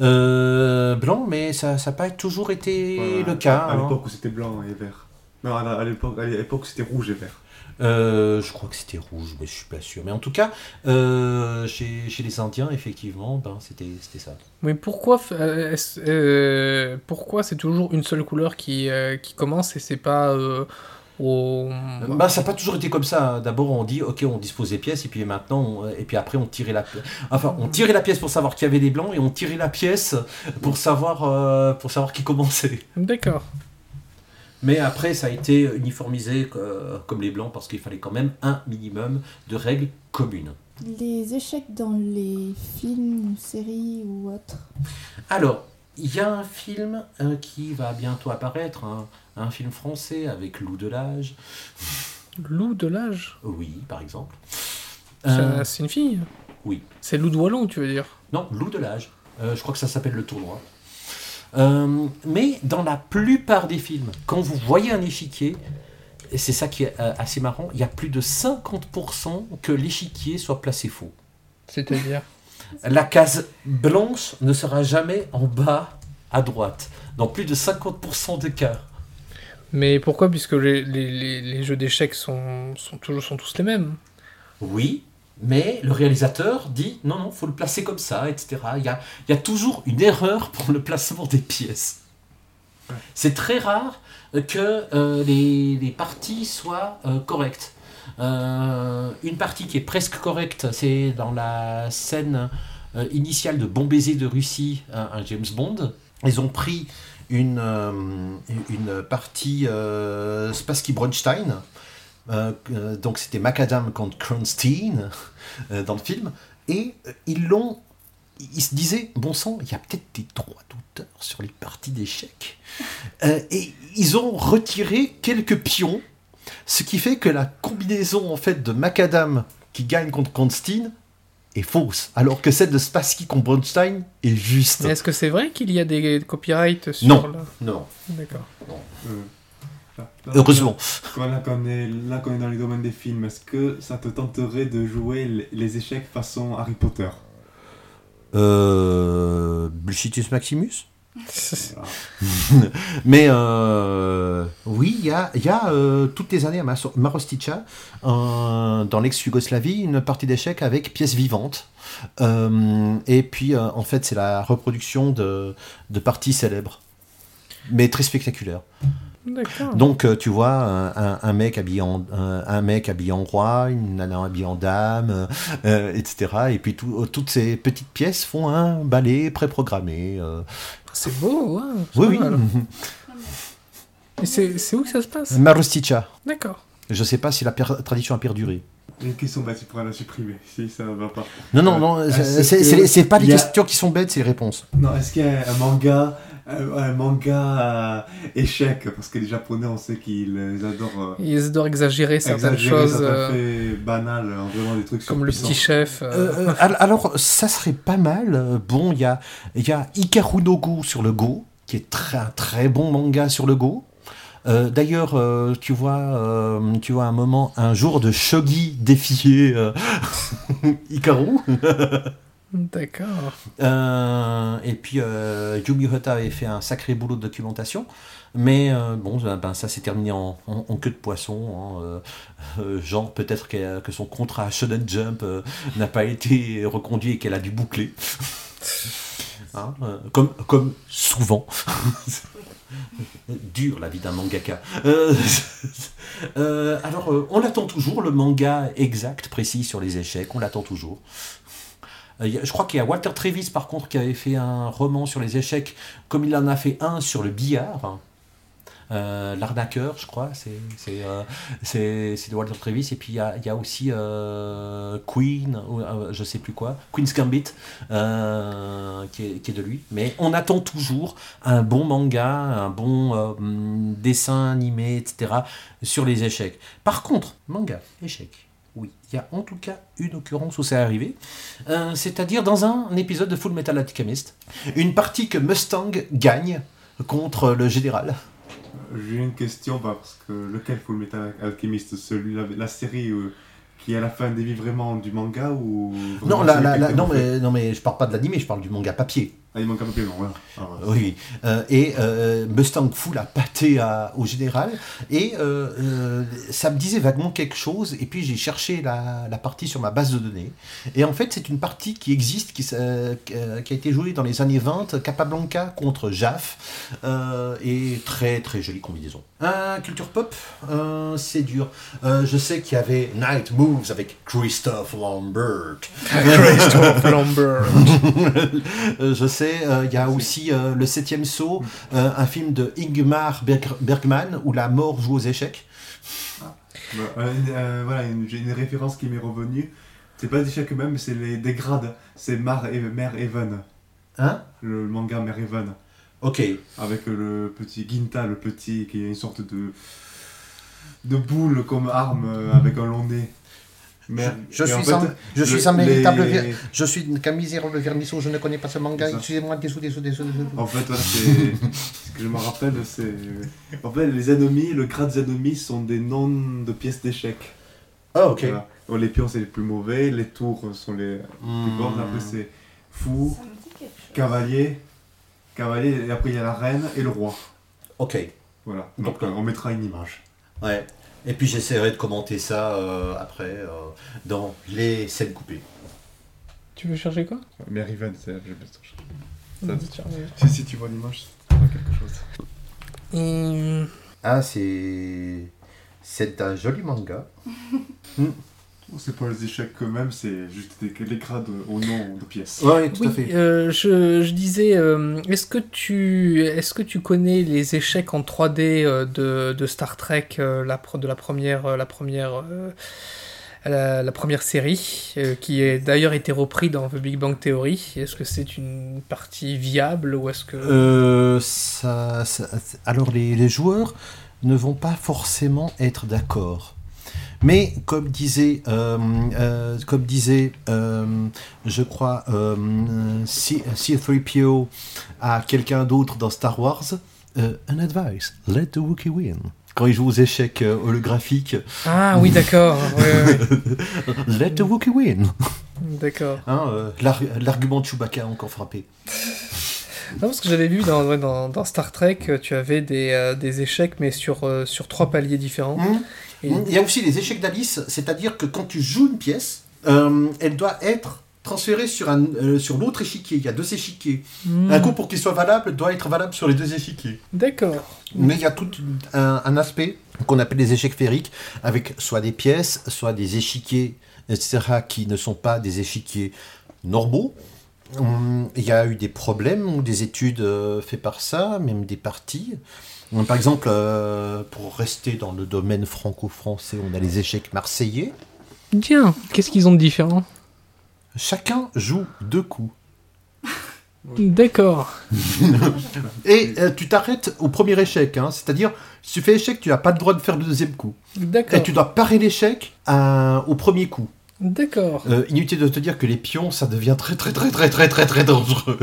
Euh, blanc, mais ça n'a pas toujours été Voilà. le cas. À hein. l'époque où c'était blanc et vert. Non, à à l'époque à l'époque où c'était rouge et vert. Euh, je crois que c'était rouge, mais je suis pas sûr. Mais en tout cas, euh, chez, chez les Indiens, effectivement, ben, c'était ça. Mais pourquoi, euh, pourquoi c'est toujours une seule couleur qui, qui commence et c'est pas au... Bah, ça n'a pas toujours été comme ça. D'abord, on dit, ok, on dispose des pièces, et puis maintenant, on- et puis après, on tirait la, pi- enfin, on tirait la pièce pour savoir qui avait les blancs, et on tirait la pièce pour savoir, euh, pour savoir qui commençait. D'accord. Mais après, ça a été uniformisé euh, comme les blancs parce qu'il fallait quand même un minimum de règles communes. Les échecs dans les films séries ou autres. Alors, il y a un film euh, qui va bientôt apparaître, un, un film français avec Lou Delage. Loup de l'âge Oui, par exemple. C'est- Euh, C'est une fille? Oui. C'est Loup de Wallon, tu veux dire? Non, Loup de l'âge. Euh, je crois que ça s'appelle le tournoi. Euh, mais dans la plupart des films, quand vous voyez un échiquier, et c'est ça qui est euh, assez marrant, il y a plus de 50% que l'échiquier soit placé faux. C'est-à-dire (laughs) La case blanche ne sera jamais en bas à droite, dans plus de 50% des cas. Mais pourquoi? Puisque les, les, les, les jeux d'échecs sont, sont, toujours, sont tous les mêmes. Oui, mais le réalisateur dit non, non, faut le placer comme ça, etc. Il y a, il y a toujours une erreur pour le placement des pièces. C'est très rare que euh, les, les parties soient euh, correctes. Euh, une partie qui est presque correcte, c'est dans la scène initiale de Bon baiser de Russie, un, un James Bond. Ils ont pris une, une partie Spassky Bronstein. Euh, euh, donc c'était Macadam contre Kronstein euh, dans le film. Et euh, ils l'ont. Ils se disaient, bon sang, il y a peut-être des droits d'auteur sur les parties d'échecs. Euh, et ils ont retiré quelques pions, ce qui fait que la combinaison en fait de Macadam qui gagne contre Kronstein est fausse, alors que celle de Spassky contre Bronstein est juste. Est-ce que c'est vrai qu'il y a des copyrights sur Non. la... Non, D'accord. Euh, là, heureusement. Quand là qu'on est, là qu'on est dans les domaines des films, est-ce que ça te tenterait de jouer les, échecs façon Harry Potter? Euh. Bullshitus Maximus? Voilà. (laughs) Mais euh, oui, il y a, il y a euh, toutes les années à Marostica, euh, dans l'ex-Yougoslavie, une partie d'échecs avec pièces vivantes. Euh, et puis, euh, en fait, c'est la reproduction de, de parties célèbres, mais très spectaculaires. Donc, euh, tu vois, un, un- un mec habillé en, un, un mec habillé en roi, une nana habillée en dame, euh, etc. Et puis, tout- toutes ces petites pièces font un ballet préprogrammé. euh. C'est beau, hein c'est Oui, oui. mal. (laughs) Et c'est où que ça se passe? Marostica. D'accord. Je sais pas si la tradition a perduré. Une question bête, tu pourras la supprimer si ça ne va pas. Non, non, Euh, non, est-ce c'est- que c'est pas les il a- questions qui sont bêtes, c'est les réponses. Non, est-ce qu'il y a un manga, un, un manga euh, échec Parce que les Japonais, on sait qu'ils euh, adorent. euh, Ils doivent exagérer certaines exagérer choses, euh, banals, hein, vraiment des trucs comme le petit chef. euh, Euh, euh, al- alors, ça serait pas mal. Euh, Bon, il y a, il y a Ikaru no Go sur le Go, qui est très, un très bon manga sur le Go. Euh, D'ailleurs, euh, tu vois, euh, tu vois un moment, un jour de shogi défier euh, (laughs) Ikaru. (laughs) D'accord. Euh, et puis euh, Yumi Hota avait fait un sacré boulot de documentation, mais euh, bon, ben, ben, ça s'est terminé en, queue de poisson. hein, euh, euh, genre peut-être que, que son contrat à Shonen Jump euh, n'a pas été reconduit et qu'elle a dû boucler. (laughs) Hein, euh, comme, comme souvent. (laughs) Dur la vie d'un mangaka. Euh, (laughs) euh, alors, euh, on l'attend toujours, le manga exact, précis sur les échecs, on l'attend toujours. Euh, je crois qu'il y a Walter Travis, par contre, qui avait fait un roman sur les échecs, comme il en a fait un sur le billard. Euh, L'arnaqueur, je crois, c'est euh, de Walter Travis. Et puis il y a, y a aussi euh, Queen, euh, je sais plus quoi, Queen's Gambit, qui, est, qui est de lui. Mais on attend toujours un bon manga, un bon dessin animé, etc. sur les échecs. Par contre, manga, échecs. Oui, il y a en tout cas une occurrence où c'est arrivé, Euh, c'est-à-dire dans un épisode de Full Metal Alchemist, une partie que Mustang gagne contre le général. J'ai une question, parce que lequel Full Metal Alchemist? Celui, la, la série euh, qui à la fin dévie vraiment du manga ou Non, non, mais, non, mais je parle pas de l'anime, je parle du manga papier. Ah, il manque un peu plus, non, voilà. Ah, ouais. Oui, euh, et euh, Mustang Fu l'a pâté à- au général, et euh, euh, ça me disait vaguement quelque chose, et puis j'ai cherché la, la partie sur ma base de données, et en fait c'est une partie qui existe, qui, a a été jouée dans les années 20, Capablanca contre Jaff, euh, et très très jolie combinaison. Un culture pop, euh, c'est dur. Euh, je sais qu'il y avait Night Moves avec Christophe Lambert. (laughs) Christophe Lambert. (laughs) Je sais, euh, il y a aussi euh, Le Septième Saut, euh, un film de Ingmar Berg- Bergman où la mort joue aux échecs. Bah, euh, euh, voilà, une- j'ai une référence qui m'est revenue. C'est pas des échecs même, mais c'est les dégrades. C'est Mar et Mère Even, Hein? Le manga Mère Even, Ok. avec le petit Ginta, le petit, qui est une sorte de de boule comme arme avec un long nez. Je suis fait, un, je le- suis un véritable les- je suis qu'un misérable vermisseau, je ne connais pas ce manga, excusez-moi, désolé, désolé, désolé. En fait, ouais, c'est. ce que je me rappelle, c'est. En fait, les ennemis, le grade des ennemis sont des noms de pièces d'échecs. Ah ok. Voilà. Donc, les pions, c'est les plus mauvais, les tours sont les plus Hmm. bonnes. Après, c'est fou, cavalier, cavalier, et après, il y a la reine et le roi. Ok. Voilà. Donc, euh, on mettra une image. Ouais. Et puis j'essaierai de commenter ça euh, après euh, dans les scènes coupées. Tu veux chercher quoi? Mais Riven, c'est. Ça- Si, si tu vois l'image, ça quelque chose. Et- Ah c'est c'est un joli manga. (laughs) C'est pas les échecs eux-mêmes, c'est juste des, les grades au nom de pièces. Ouais, tout Oui, à fait. euh, je, je disais, euh, est-ce que tu est-ce que tu connais les échecs en 3D euh, de, de Star Trek, euh, la, de la première euh, la première euh, la, la première série, euh, qui est d'ailleurs été repris dans The Big Bang Theory? Est-ce que c'est une partie viable ou est-ce que Euh, ça, ça- alors les, les joueurs ne vont pas forcément être d'accord. Mais comme disait, euh, euh, comme disait, euh, je crois, euh, C- C3PO à quelqu'un d'autre dans Star Wars, an advice, let the Wookiee win. Quand il joue aux échecs holographiques, ah oui d'accord, (laughs) ouais, ouais, ouais. let the Wookiee win. d'accord. Hein, euh, l'ar- L'argument de Chewbacca a encore frappé. Non, parce que j'avais vu dans, dans, dans Star Trek, tu avais des, euh, des échecs mais sur euh, sur trois paliers différents. Mmh. Il y a aussi les échecs d'Alice, c'est-à-dire que quand tu joues une pièce, euh, elle doit être transférée sur, un, euh, sur l'autre échiquier. Il y a deux échiquiers. Hmm, Un coup, pour qu'il soit valable, doit être valable sur les deux échiquiers. D'accord. Mais il y a tout un, un aspect qu'on appelle les échecs féeriques, avec soit des pièces, soit des échiquiers, etc., qui ne sont pas des échiquiers normaux. Hum, Il y a eu des problèmes ou des études euh, faites par ça, même des parties. Par exemple, euh, pour rester dans le domaine franco-français, on a les échecs marseillais. Tiens, qu'est-ce qu'ils ont de différent? Chacun joue deux coups. D'accord. (laughs) Et euh, tu t'arrêtes au premier échec, hein. c'est-à-dire, si tu fais échec, tu n'as pas le droit de faire le deuxième coup. D'accord. Et tu dois parer l'échec à- au premier coup. D'accord. Euh, inutile de te dire que les pions, ça devient très très très très très très très dangereux.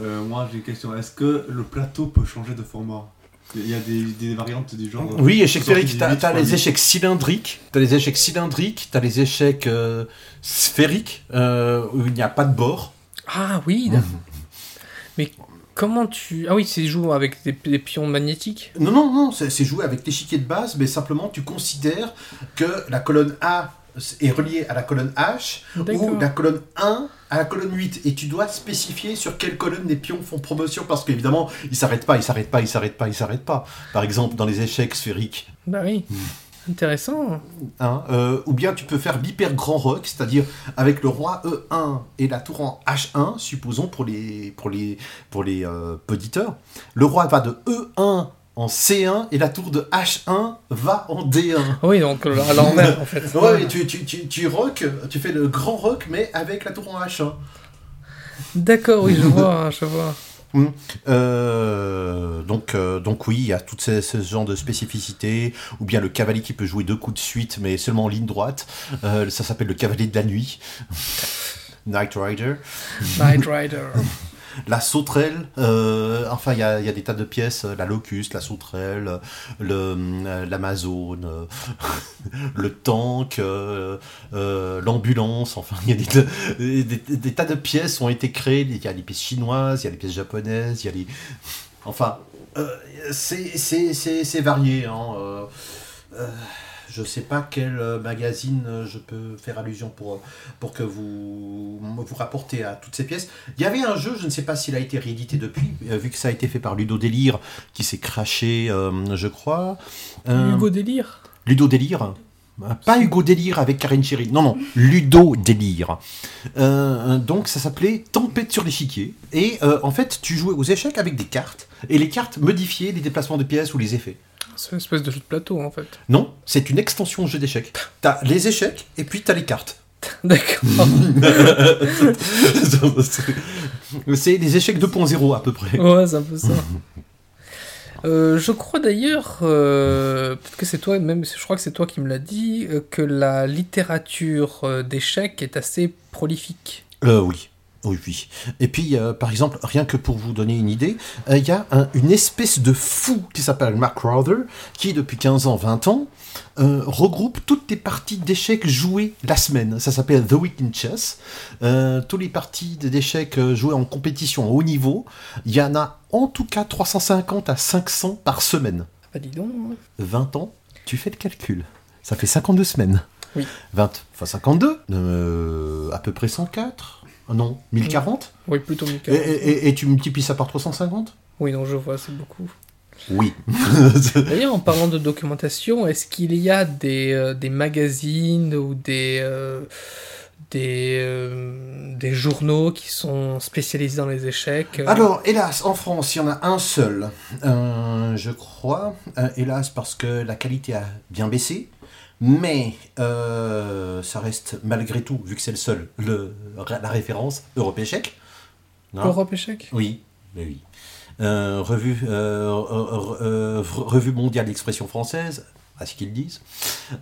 Euh, moi, j'ai une question. Est-ce que le plateau peut changer de format? Il y a des, des variantes du genre. Oui, échecs sorties féeriques, t'as t'as les 3000. échecs cylindriques, t'as les échecs cylindriques, t'as les échecs euh, sphériques, euh, où il n'y a pas de bord. Ah oui. d'accord. Mais comment tu Ah oui, c'est joue avec des, des pions magnétiques? Non, non, non, c'est c'est joué avec l'échiquier de base, mais simplement tu considères que la colonne A est reliée à la colonne H, ou la colonne 1 à la colonne 8, et tu dois spécifier sur quelle colonne les pions font promotion, parce qu'évidemment, ils s'arrêtent pas, ils s'arrêtent pas, ils s'arrêtent pas, ils s'arrêtent pas. Par exemple, dans les échecs sphériques. Bah oui. Intéressant. Hein, euh, ou bien tu peux faire bipère grand rock, c'est-à-dire avec le roi E1 et la tour en H1, supposons pour les, pour les, pour les euh, auditeurs. Le roi va de E1 en C1 et la tour de H1 va en D1. Ah Oui, donc euh, à l'envers en fait. (laughs) Ouais, tu, tu, tu, tu rock, tu fais le grand rock, mais avec la tour en H1. D'accord, oui, je (laughs) vois, hein, je vois. Euh, donc, euh, donc oui, il y a tout ces, ce genre de spécificité, ou bien le cavalier qui peut jouer deux coups de suite, mais seulement en ligne droite. Euh, ça s'appelle le cavalier de la nuit. (laughs) Night Rider. Night Rider. La sauterelle, euh, enfin il y a, y a des tas de pièces, euh, la locuste, la sauterelle, le, euh, l'Amazone, (laughs) le tank, l'ambulance, enfin il y a des, tas de pièces ont été créées, il y a les pièces chinoises, il y a les pièces japonaises, il y a les... Enfin, c'est varié. Hein, euh, euh, je sais pas quel euh, magazine euh, je peux faire allusion pour, pour que vous vous rapportez à toutes ces pièces. Il y avait un jeu, je ne sais pas s'il a été réédité depuis, euh, vu que ça a été fait par Ludo Délire, qui s'est craché, euh, je crois. Euh, Hugo Délire? Ludo Délire Euh, pas Hugo Délire avec Karine Chéry. Non, non, Ludo Délire. Euh, donc ça s'appelait Tempête sur l'échiquier. Et euh, en fait, tu jouais aux échecs avec des cartes. Et les cartes modifiaient les déplacements de pièces ou les effets. C'est une espèce de jeu de plateau en fait. Non, c'est une extension jeu d'échecs. T'as les échecs et puis t'as les cartes. (laughs) D'accord. (laughs) c'est des échecs 2.0 à peu près. ouais, c'est un peu ça. Euh, je crois d'ailleurs, euh, peut-être que c'est toi, même je crois que c'est toi qui me l'as dit, euh, que la littérature d'échecs est assez prolifique. Euh, oui. Oui, oui. Et puis, euh, par exemple, rien que pour vous donner une idée, euh, il y a un- une espèce de fou qui s'appelle Mark Crowther, qui depuis 15 ans, 20 ans, euh, regroupe toutes les parties d'échecs jouées la semaine. Ça s'appelle The Week in Chess. Euh, toutes les parties d'échecs euh, jouées en compétition à haut niveau, il y en a en tout cas 350 à 500 par semaine. Ah bah dis donc. hein. 20 ans, tu fais le calcul. Ça fait 52 semaines. Oui. 20, enfin 52, euh, à peu près 104 Non, 1040 Oui, plutôt et, Mika. et- et- et tu multiplies ça par 350 Oui, donc je vois, c'est beaucoup. Oui. (laughs) D'ailleurs, en parlant de documentation, est-ce qu'il y a des, euh, des magazines ou des, euh, des, euh, des journaux qui sont spécialisés dans les échecs Alors, hélas, en France, il y en a un seul, je crois. Hélas, parce que la qualité a bien baissé. Mais euh, ça reste malgré tout, vu que c'est le seul, le, la référence Europe Échec. Europe Échec? Oui, mais oui. Euh, revue, euh, revue mondiale d'expression française, à ce qu'ils disent.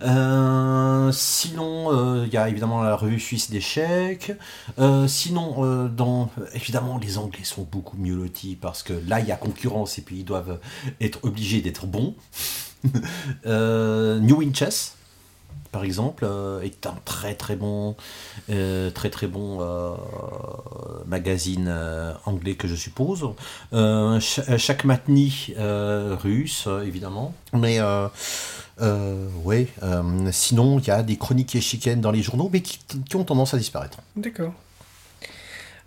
Euh, sinon, euh, il y a évidemment la revue suisse d'échecs. Euh, sinon, dans, évidemment, les Anglais sont beaucoup mieux lotis parce que là, il y a concurrence et puis ils doivent être obligés d'être bons. (laughs) New In Chess, par exemple, euh, est un très très bon, euh, très très bon euh, magazine anglais que je suppose. Ch- chaque matni russe, évidemment. Mais ouais, sinon il y a des chroniques échiquiennes dans les journaux, mais qui, qui ont tendance à disparaître. D'accord.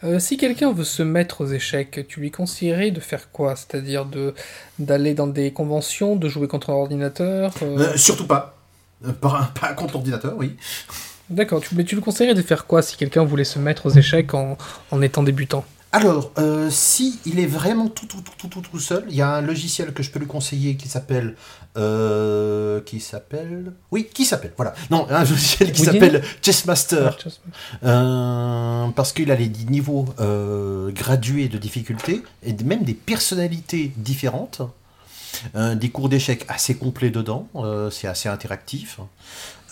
Euh, si quelqu'un veut se mettre aux échecs, tu lui conseillerais de faire quoi? C'est-à-dire de d'aller dans des conventions, de jouer contre un ordinateur euh, Euh, surtout pas. Euh, Pas, pas contre l'ordinateur, oui. D'accord, mais tu lui conseillerais de faire quoi si quelqu'un voulait se mettre aux échecs en, en étant débutant? Alors, euh, si il est vraiment tout, tout, tout, tout, tout, seul, il y a un logiciel que je peux lui conseiller qui s'appelle... euh, qui s'appelle... Oui, qui s'appelle, voilà. Non, un logiciel qui s'appelle Chessmaster. Ah, Euh, parce qu'il a les niveaux euh, gradués de difficulté et même des personnalités différentes. Euh, des cours d'échecs assez complets dedans, euh, c'est assez interactif.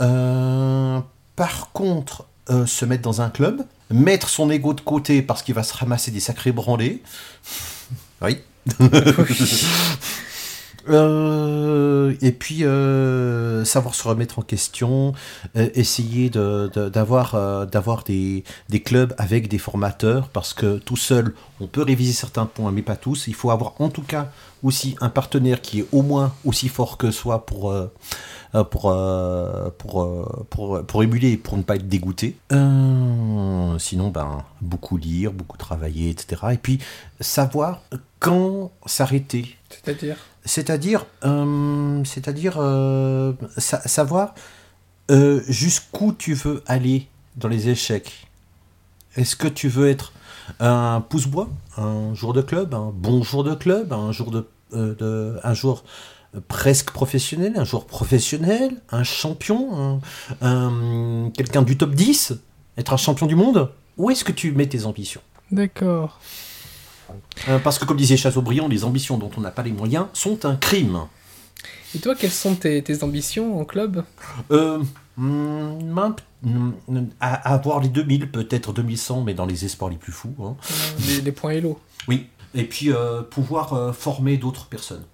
Euh, par contre, se mettre dans un club, mettre son ego de côté parce qu'il va se ramasser des sacrés branlés. (laughs) Oui. (laughs) Euh, et puis euh, savoir se remettre en question, euh, essayer de- de- d'avoir d'avoir des, des clubs avec des formateurs parce que tout seul on peut réviser certains points mais pas tous. Il faut avoir en tout cas aussi un partenaire qui est au moins aussi fort que soi pour euh, euh, pour, euh, pour, pour, pour émuler et pour ne pas être dégoûté. Euh, sinon, ben, beaucoup lire, beaucoup travailler, etc. Et puis, savoir quand s'arrêter. C'est-à-dire? C'est-à-dire, euh, c'est-à-dire euh, sa- savoir jusqu'où tu veux aller dans les échecs? Est-ce que tu veux être un pouce-bois, un jour de club, un bon jour de club, un jour de, euh, de- un jour presque professionnel, un jour professionnel, un champion, un- un- quelqu'un du top 10, être un champion du monde Où est-ce que tu mets tes ambitions? D'accord. Euh, Parce que comme disait Chateaubriand, les ambitions dont on n'a pas les moyens sont un crime. Et toi, quelles sont tes, tes ambitions en club? Euh, hmm, à, avoir les 2000, peut-être 2100, mais dans les espoirs les plus fous. hein. les, les points Hello Oui. Et puis euh, pouvoir euh, former d'autres personnes.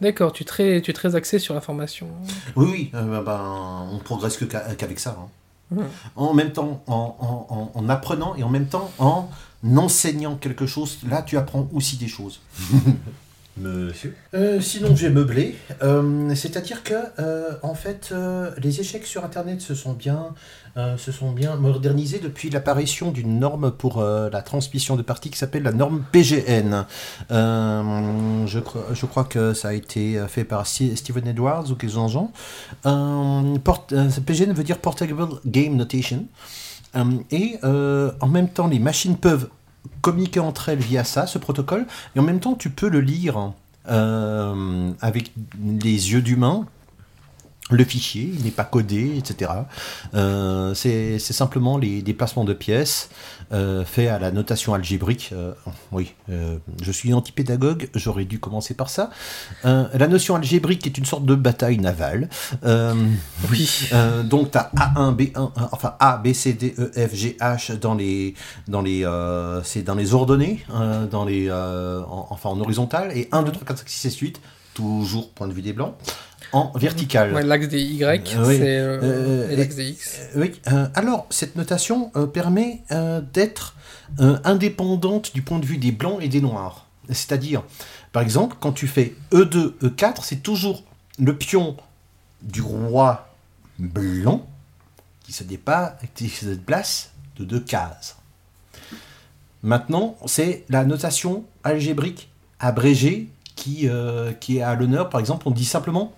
D'accord, tu es très, tu es très axé sur la formation. Oui, oui, euh, ben, on progresse qu'avec ça. hein. Ouais. En même temps, en- en- en apprenant et en même temps en enseignant quelque chose, là tu apprends aussi des choses. (laughs) Monsieur Euh, Sinon, j'ai meublé. Euh, C'est-à-dire que, euh, en fait, les échecs sur Internet se sont bien, se sont bien modernisés depuis l'apparition d'une norme pour la transmission de parties qui s'appelle la norme PGN. Je, crois, que ça a été fait par Steven Edwards ou quelque chose en port- euh, PGN veut dire Portable Game Notation. Et en même temps, les machines peuvent communiquer entre elles via ça, ce protocole, et en même temps, tu peux le lire euh, avec les yeux d'humain. Le fichier, il n'est pas codé, etc. Euh, c'est simplement les déplacements de pièces euh, faits à la notation algébrique. Euh, oui, je suis antipédagogue, j'aurais dû commencer par ça. La notion algébrique est une sorte de bataille navale. Oui. donc tu as A1, B1, euh, enfin A, B, C, D, E, F, G, H dans les, dans les, c'est dans les ordonnées, dans les, en- enfin en horizontal, et 1, 2, 3, 4, 5, 6 et 8, toujours point de vue des blancs, en vertical. Ouais, l'axe des Y, Euh, c'est euh, Euh, l'axe des X. Euh, oui, alors cette notation permet d'être indépendante du point de vue des blancs et des noirs. C'est-à-dire, par exemple, quand tu fais E E2, E4, c'est toujours le pion du roi blanc qui se, dépa- qui se déplace de deux cases. Maintenant, c'est la notation algébrique abrégée qui, euh, qui est à l'honneur. Par exemple, on dit simplement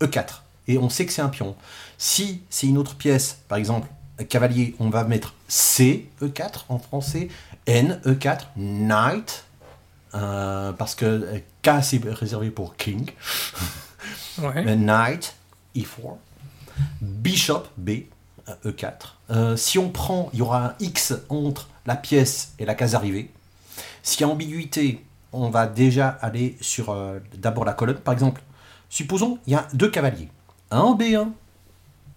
E4 et on sait que c'est un pion. Si c'est une autre pièce, par exemple, cavalier, on va mettre C, E4 en français, N, E4, Knight, euh, parce que euh, K c'est réservé pour King, (laughs) Ouais. Knight, E4, Bishop, B, euh, E4. Euh, si on prend, il y aura un X entre la pièce et la case arrivée. S'il y a ambiguïté, on va déjà aller sur euh, d'abord la colonne. Par exemple, supposons il y a deux cavaliers, un en B1,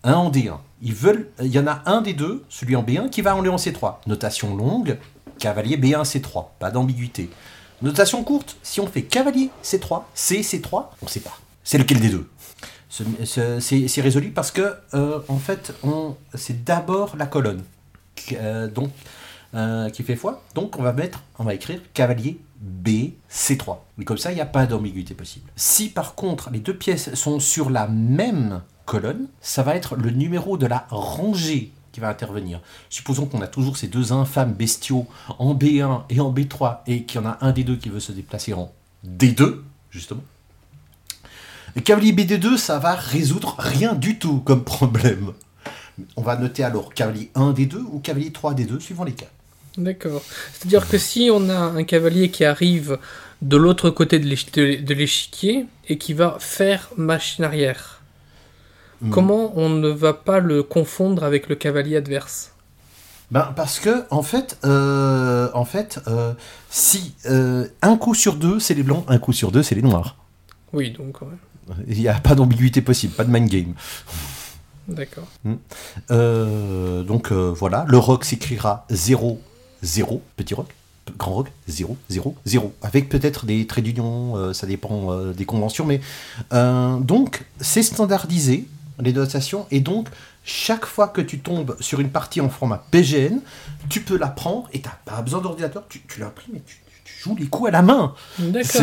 un en D1. Ils veulent, il y en a un des deux, celui en B1, qui va aller en C3. Notation longue, cavalier B1 C3, pas d'ambiguïté. Notation courte, si on fait cavalier C3, C C3, on ne sait pas. C'est lequel des deux? Ce- ce- C'est résolu parce que euh, en fait, c'est d'abord la colonne qui, euh, donc euh, qui fait foi. Donc on va mettre, on va écrire cavalier B C3. Mais comme ça, il n'y a pas d'ambiguïté possible. Si par contre les deux pièces sont sur la même colonne, ça va être le numéro de la rangée qui va intervenir. Supposons qu'on a toujours ces deux infâmes bestiaux en B1 et en B3 et qu'il y en a un des deux qui veut se déplacer en D2, justement. Le cavalier BD2, ça va résoudre rien du tout comme problème. On va noter alors cavalier 1 des 2 ou cavalier 3 des 2, suivant les cas. D'accord. C'est-à-dire que si on a un cavalier qui arrive de l'autre côté de l'éch- de de l'échiquier et qui va faire machine arrière, Hmm. comment on ne va pas le confondre avec le cavalier adverse? Ben, parce que, en fait, euh, en fait euh, si euh, un coup sur deux, c'est les blancs, un coup sur deux, c'est les noirs. Oui, donc, ouais. Il n'y a pas d'ambiguïté possible, pas de mind game. D'accord. Euh, donc voilà, le rock s'écrira 0, 0, petit rock, grand rock, 0, 0, 0, avec peut-être des traits d'union, euh, ça dépend euh, des conventions, mais euh, donc c'est standardisé, les notations, et donc chaque fois que tu tombes sur une partie en format PGN, tu peux la prendre et tu n'as pas besoin d'ordinateur, tu, tu l'imprimes et tu, tu joues les coups à la main. D'accord.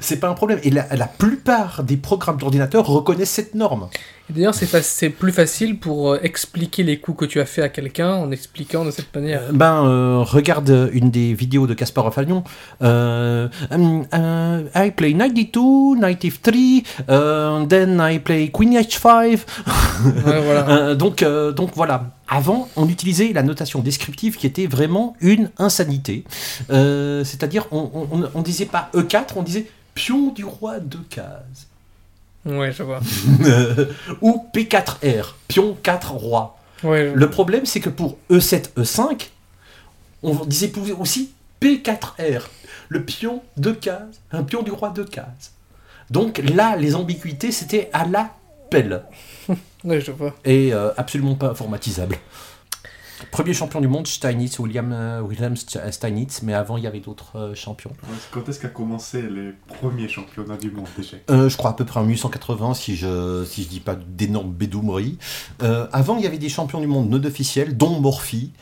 C'est- pas un problème. Et la, la plupart des programmes d'ordinateur reconnaissent cette norme. D'ailleurs, c'est fa- plus facile pour euh, expliquer les coups que tu as fait à quelqu'un en expliquant de cette manière. Euh, Ben, euh, regarde une des vidéos de Kasparov Lyon. Euh, um, uh, I play 92, 93, uh, then I play Queen H5. Ouais, voilà. (laughs) Donc, euh, donc voilà. Avant, on utilisait la notation descriptive qui était vraiment une insanité. Euh, C'est-à-dire, on, on disait pas E4, on disait pion du roi de cases. Ouais, je vois. (laughs) Ou P4R, pion 4 roi. Ouais, Le problème, c'est que pour E E7, E5, on disait aussi P4R, le pion de cases, un pion du roi de cases. Donc là, les ambiguïtés, c'était à la pelle. (laughs) Ouais, je vois. Et euh, absolument pas informatisable. Premier champion du monde, Steinitz, William, euh, William St- Steinitz, mais avant, il y avait d'autres euh, champions. Quand est-ce qu'a commencé les premiers championnats du monde d'échecs Euh, je crois à peu près en 1880, si je si je dis pas d'énormes bédoumeries. Euh, avant, il y avait des champions du monde non officiels, dont Morphy,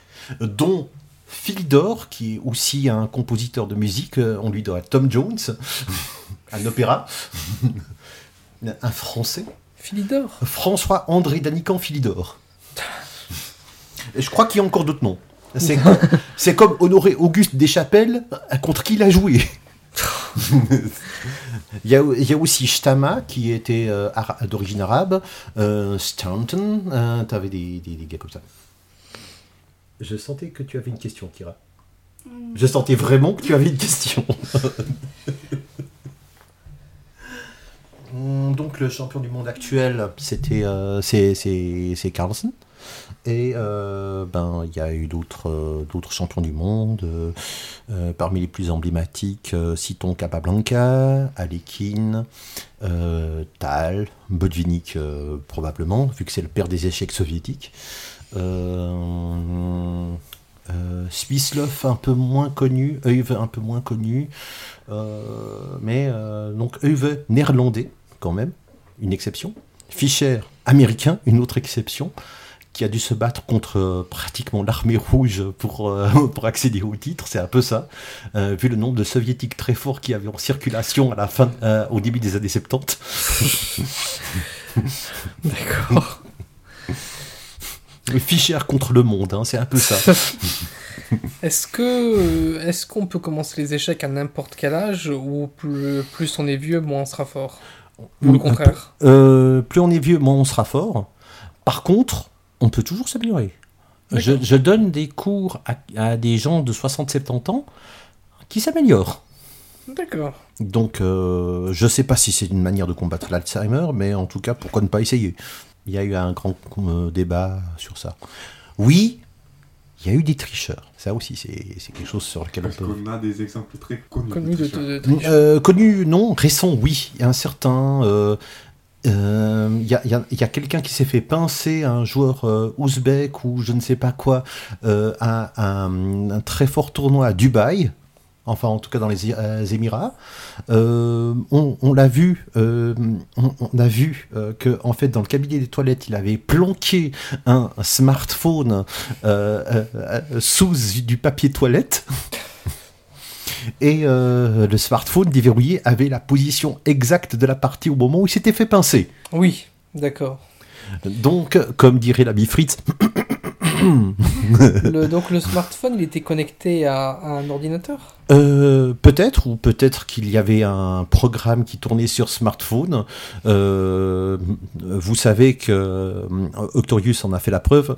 euh, dont Philidor, qui est aussi un compositeur de musique. euh, on lui doit Tom Jones, (laughs) un opéra, (laughs) un Français, Philidor. François-André Danican Philidor. Et je crois qu'il y a encore d'autres noms. (laughs) C'est comme Honoré Auguste Deschapelles, euh, contre qui il a joué. il, y a, il y a aussi Shtama, qui était euh, d'origine arabe, euh, Stanton, euh, t'avais des, des, des gars comme ça. Je sentais que tu avais une question, Kira. Je sentais vraiment que tu avais une question. (laughs) Hum, Donc le champion du monde actuel, c'était euh, Carlsen. Et euh, ben il y a eu d'autres euh, champions du monde. parmi les plus emblématiques, citons Capablanca, Alekhine, euh, Tal, Botvinnik probablement, vu que c'est le père des échecs soviétiques. Euh, un peu moins connu, Euwe un peu moins connu, mais donc Euwe néerlandais quand même, une exception. Fischer américain, une autre exception, qui a dû se battre contre euh, pratiquement l'armée rouge pour, euh, (laughs) pour accéder au titre, c'est un peu ça, euh, vu le nombre de soviétiques très forts qui avaient en circulation à la fin, au début des années 70. (laughs) D'accord. Fischer contre le monde, hein, c'est un peu ça. (laughs) Est-ce que est-ce qu'on peut commencer les échecs à n'importe quel âge ou plus, plus on est vieux, moins on sera fort? Ou le contraire Euh, plus on est vieux, moins on sera fort. Par contre, on peut toujours s'améliorer. Je, donne des cours à, à des gens de 60-70 ans qui s'améliorent. D'accord. Donc, euh, je sais pas si c'est une manière de combattre l'Alzheimer, mais en tout cas, pourquoi ne pas essayer? Il y a eu un grand euh, débat sur ça. Oui, il y a eu des tricheurs. Ça aussi, c'est quelque chose sur lequel on Parce peut... qu'on a des exemples très connus. Connu de, tricheurs. de, de- Euh, connu, non. Récent, oui. Il y a un certain. euh, euh, Il y a, quelqu'un qui s'est fait pincer, un joueur euh, ouzbek ou je ne sais pas quoi, euh, à un, un très fort tournoi à Dubaï. Enfin, en tout cas dans les euh, Émirats. Euh, on on l'a vu, euh, on, on a vu euh, que en fait dans le cabinet des toilettes, il avait planqué un smartphone sous du papier toilette. (laughs) Et le smartphone déverrouillé avait la position exacte de la partie au moment où il s'était fait pincer. Oui, d'accord. Donc, comme dirait l'ami Fritz, (laughs) Le- donc le smartphone, il était connecté à, à un ordinateur? Euh, peut-être, ou peut-être qu'il y avait un programme qui tournait sur smartphone. Euh, vous savez que euh, Octorius en a fait la preuve.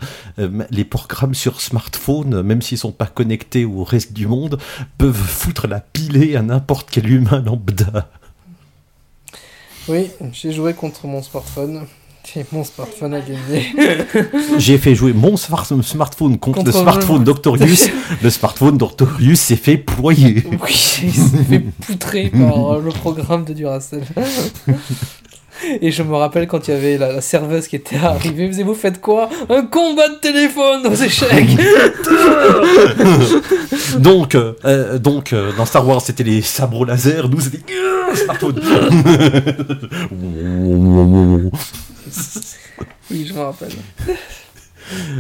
les programmes sur smartphone, même s'ils sont pas connectés au reste du monde, peuvent foutre la pilée à n'importe quel humain lambda. Oui, j'ai joué contre mon smartphone. Mon smartphone. (laughs) J'ai fait jouer mon smart- smartphone contre, Contre le smartphone d'Octorius. (laughs) le smartphone d'Octorius s'est fait ployer. Oui, il s'est fait poutrer (laughs) par euh, le programme de Duracell. Et je me rappelle quand il y avait la, la serveuse qui était arrivée, vous vous faites quoi? Un combat de téléphone aux échecs Donc, euh, euh, donc euh, dans Star Wars, c'était les sabres laser. Nous, c'était smartphone. Oui, je me rappelle.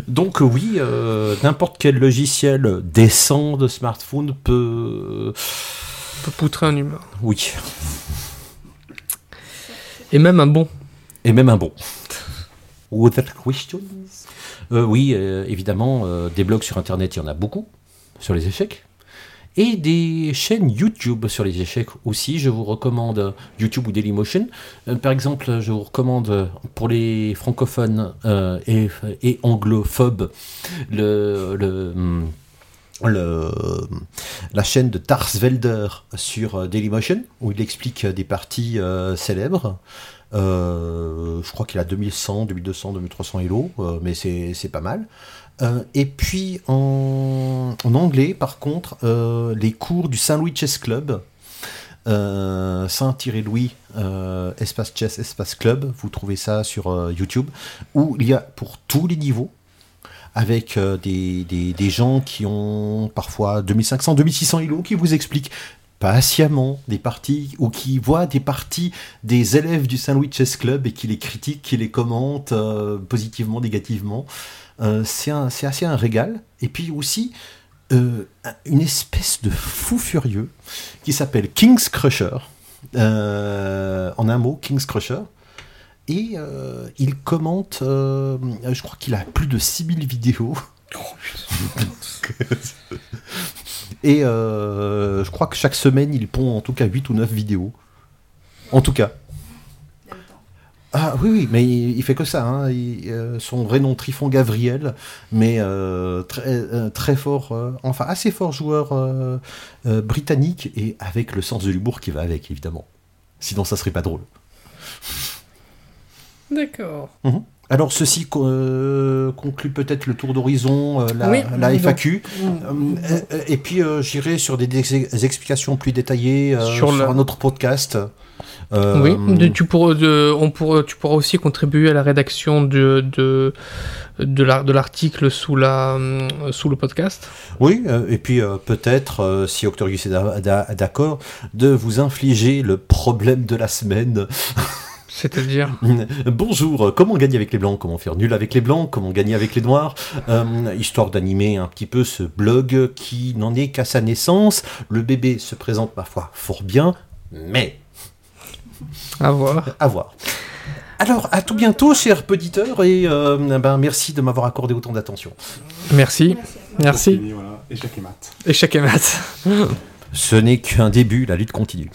donc, oui, euh, n'importe quel logiciel décent de smartphone peut. Peut poutrer un humain. Oui. Et même un bon. Et même un bon. Other questions? Euh, Oui, euh, évidemment, des blogs sur Internet, il y en a beaucoup, sur les échecs. Et des chaînes YouTube sur les échecs aussi. Je vous recommande YouTube ou Dailymotion. Euh, par exemple, je vous recommande pour les francophones euh, et, anglophobes le- la chaîne de Tarsvelder sur euh, Dailymotion, où il explique des parties célèbres. Je crois qu'il a 2100, 2200, 2300 Elo, euh, mais c'est pas mal. Euh, et puis en, anglais, par contre, euh, les cours du Saint Louis Chess Club, euh, Saint-Louis, euh, espace chess, espace club. Vous trouvez ça sur YouTube, où il y a pour tous les niveaux, avec des, des- gens qui ont parfois 2500, 2600 ILO, qui vous expliquent patiemment des parties, ou qui voient des parties des élèves du Saint-Louis Chess Club et qui les critiquent, qui les commentent positivement, négativement. Euh, c'est assez un régal. Et puis aussi, euh, une espèce de fou furieux qui s'appelle King's Crusher. Euh, en un mot, King's Crusher. Et euh, il commente, je crois qu'il a plus de 6000 vidéos. (laughs) Et euh, je crois que chaque semaine, il pond en tout cas 8 ou 9 vidéos. En tout cas. Ah oui, oui, mais il, il fait que ça. hein. Il- euh, son vrai nom, Trifon Gavriel, mais euh, très, euh, très fort, euh, enfin assez fort joueur euh, euh, britannique et avec le sens de l'humour qui va avec, évidemment. Sinon, ça serait pas drôle. D'accord. Alors, ceci co- euh, conclut peut-être le tour d'horizon, euh, la, Oui, la donc- FAQ. Et puis, euh, j'irai sur des, des explications plus détaillées euh, Sur sur, le- un autre podcast. Euh, oui, tu, pourras, de- on pourra, tu pourras aussi contribuer à la rédaction de, de, de la- de l'article sous, la, hum, sous le podcast. Oui, euh, et puis euh, peut-être, euh, si Octorius est d'a- d'a- d'accord, de vous infliger le problème de la semaine. (laughs) C'est-à-dire Bonjour, euh, comment gagner avec les blancs? Comment faire nul avec les blancs? Comment gagner avec les noirs? Euh, Histoire d'animer un petit peu ce blog qui n'en est qu'à sa naissance. Le bébé se présente parfois fort bien, mais à voir. à voir. Alors, à tout bientôt, chers auditeurs, et euh, ben, merci de m'avoir accordé autant d'attention. Merci. Merci. Fini, voilà. Échec et mat. Échec et mat. Ce n'est qu'un début, la lutte continue.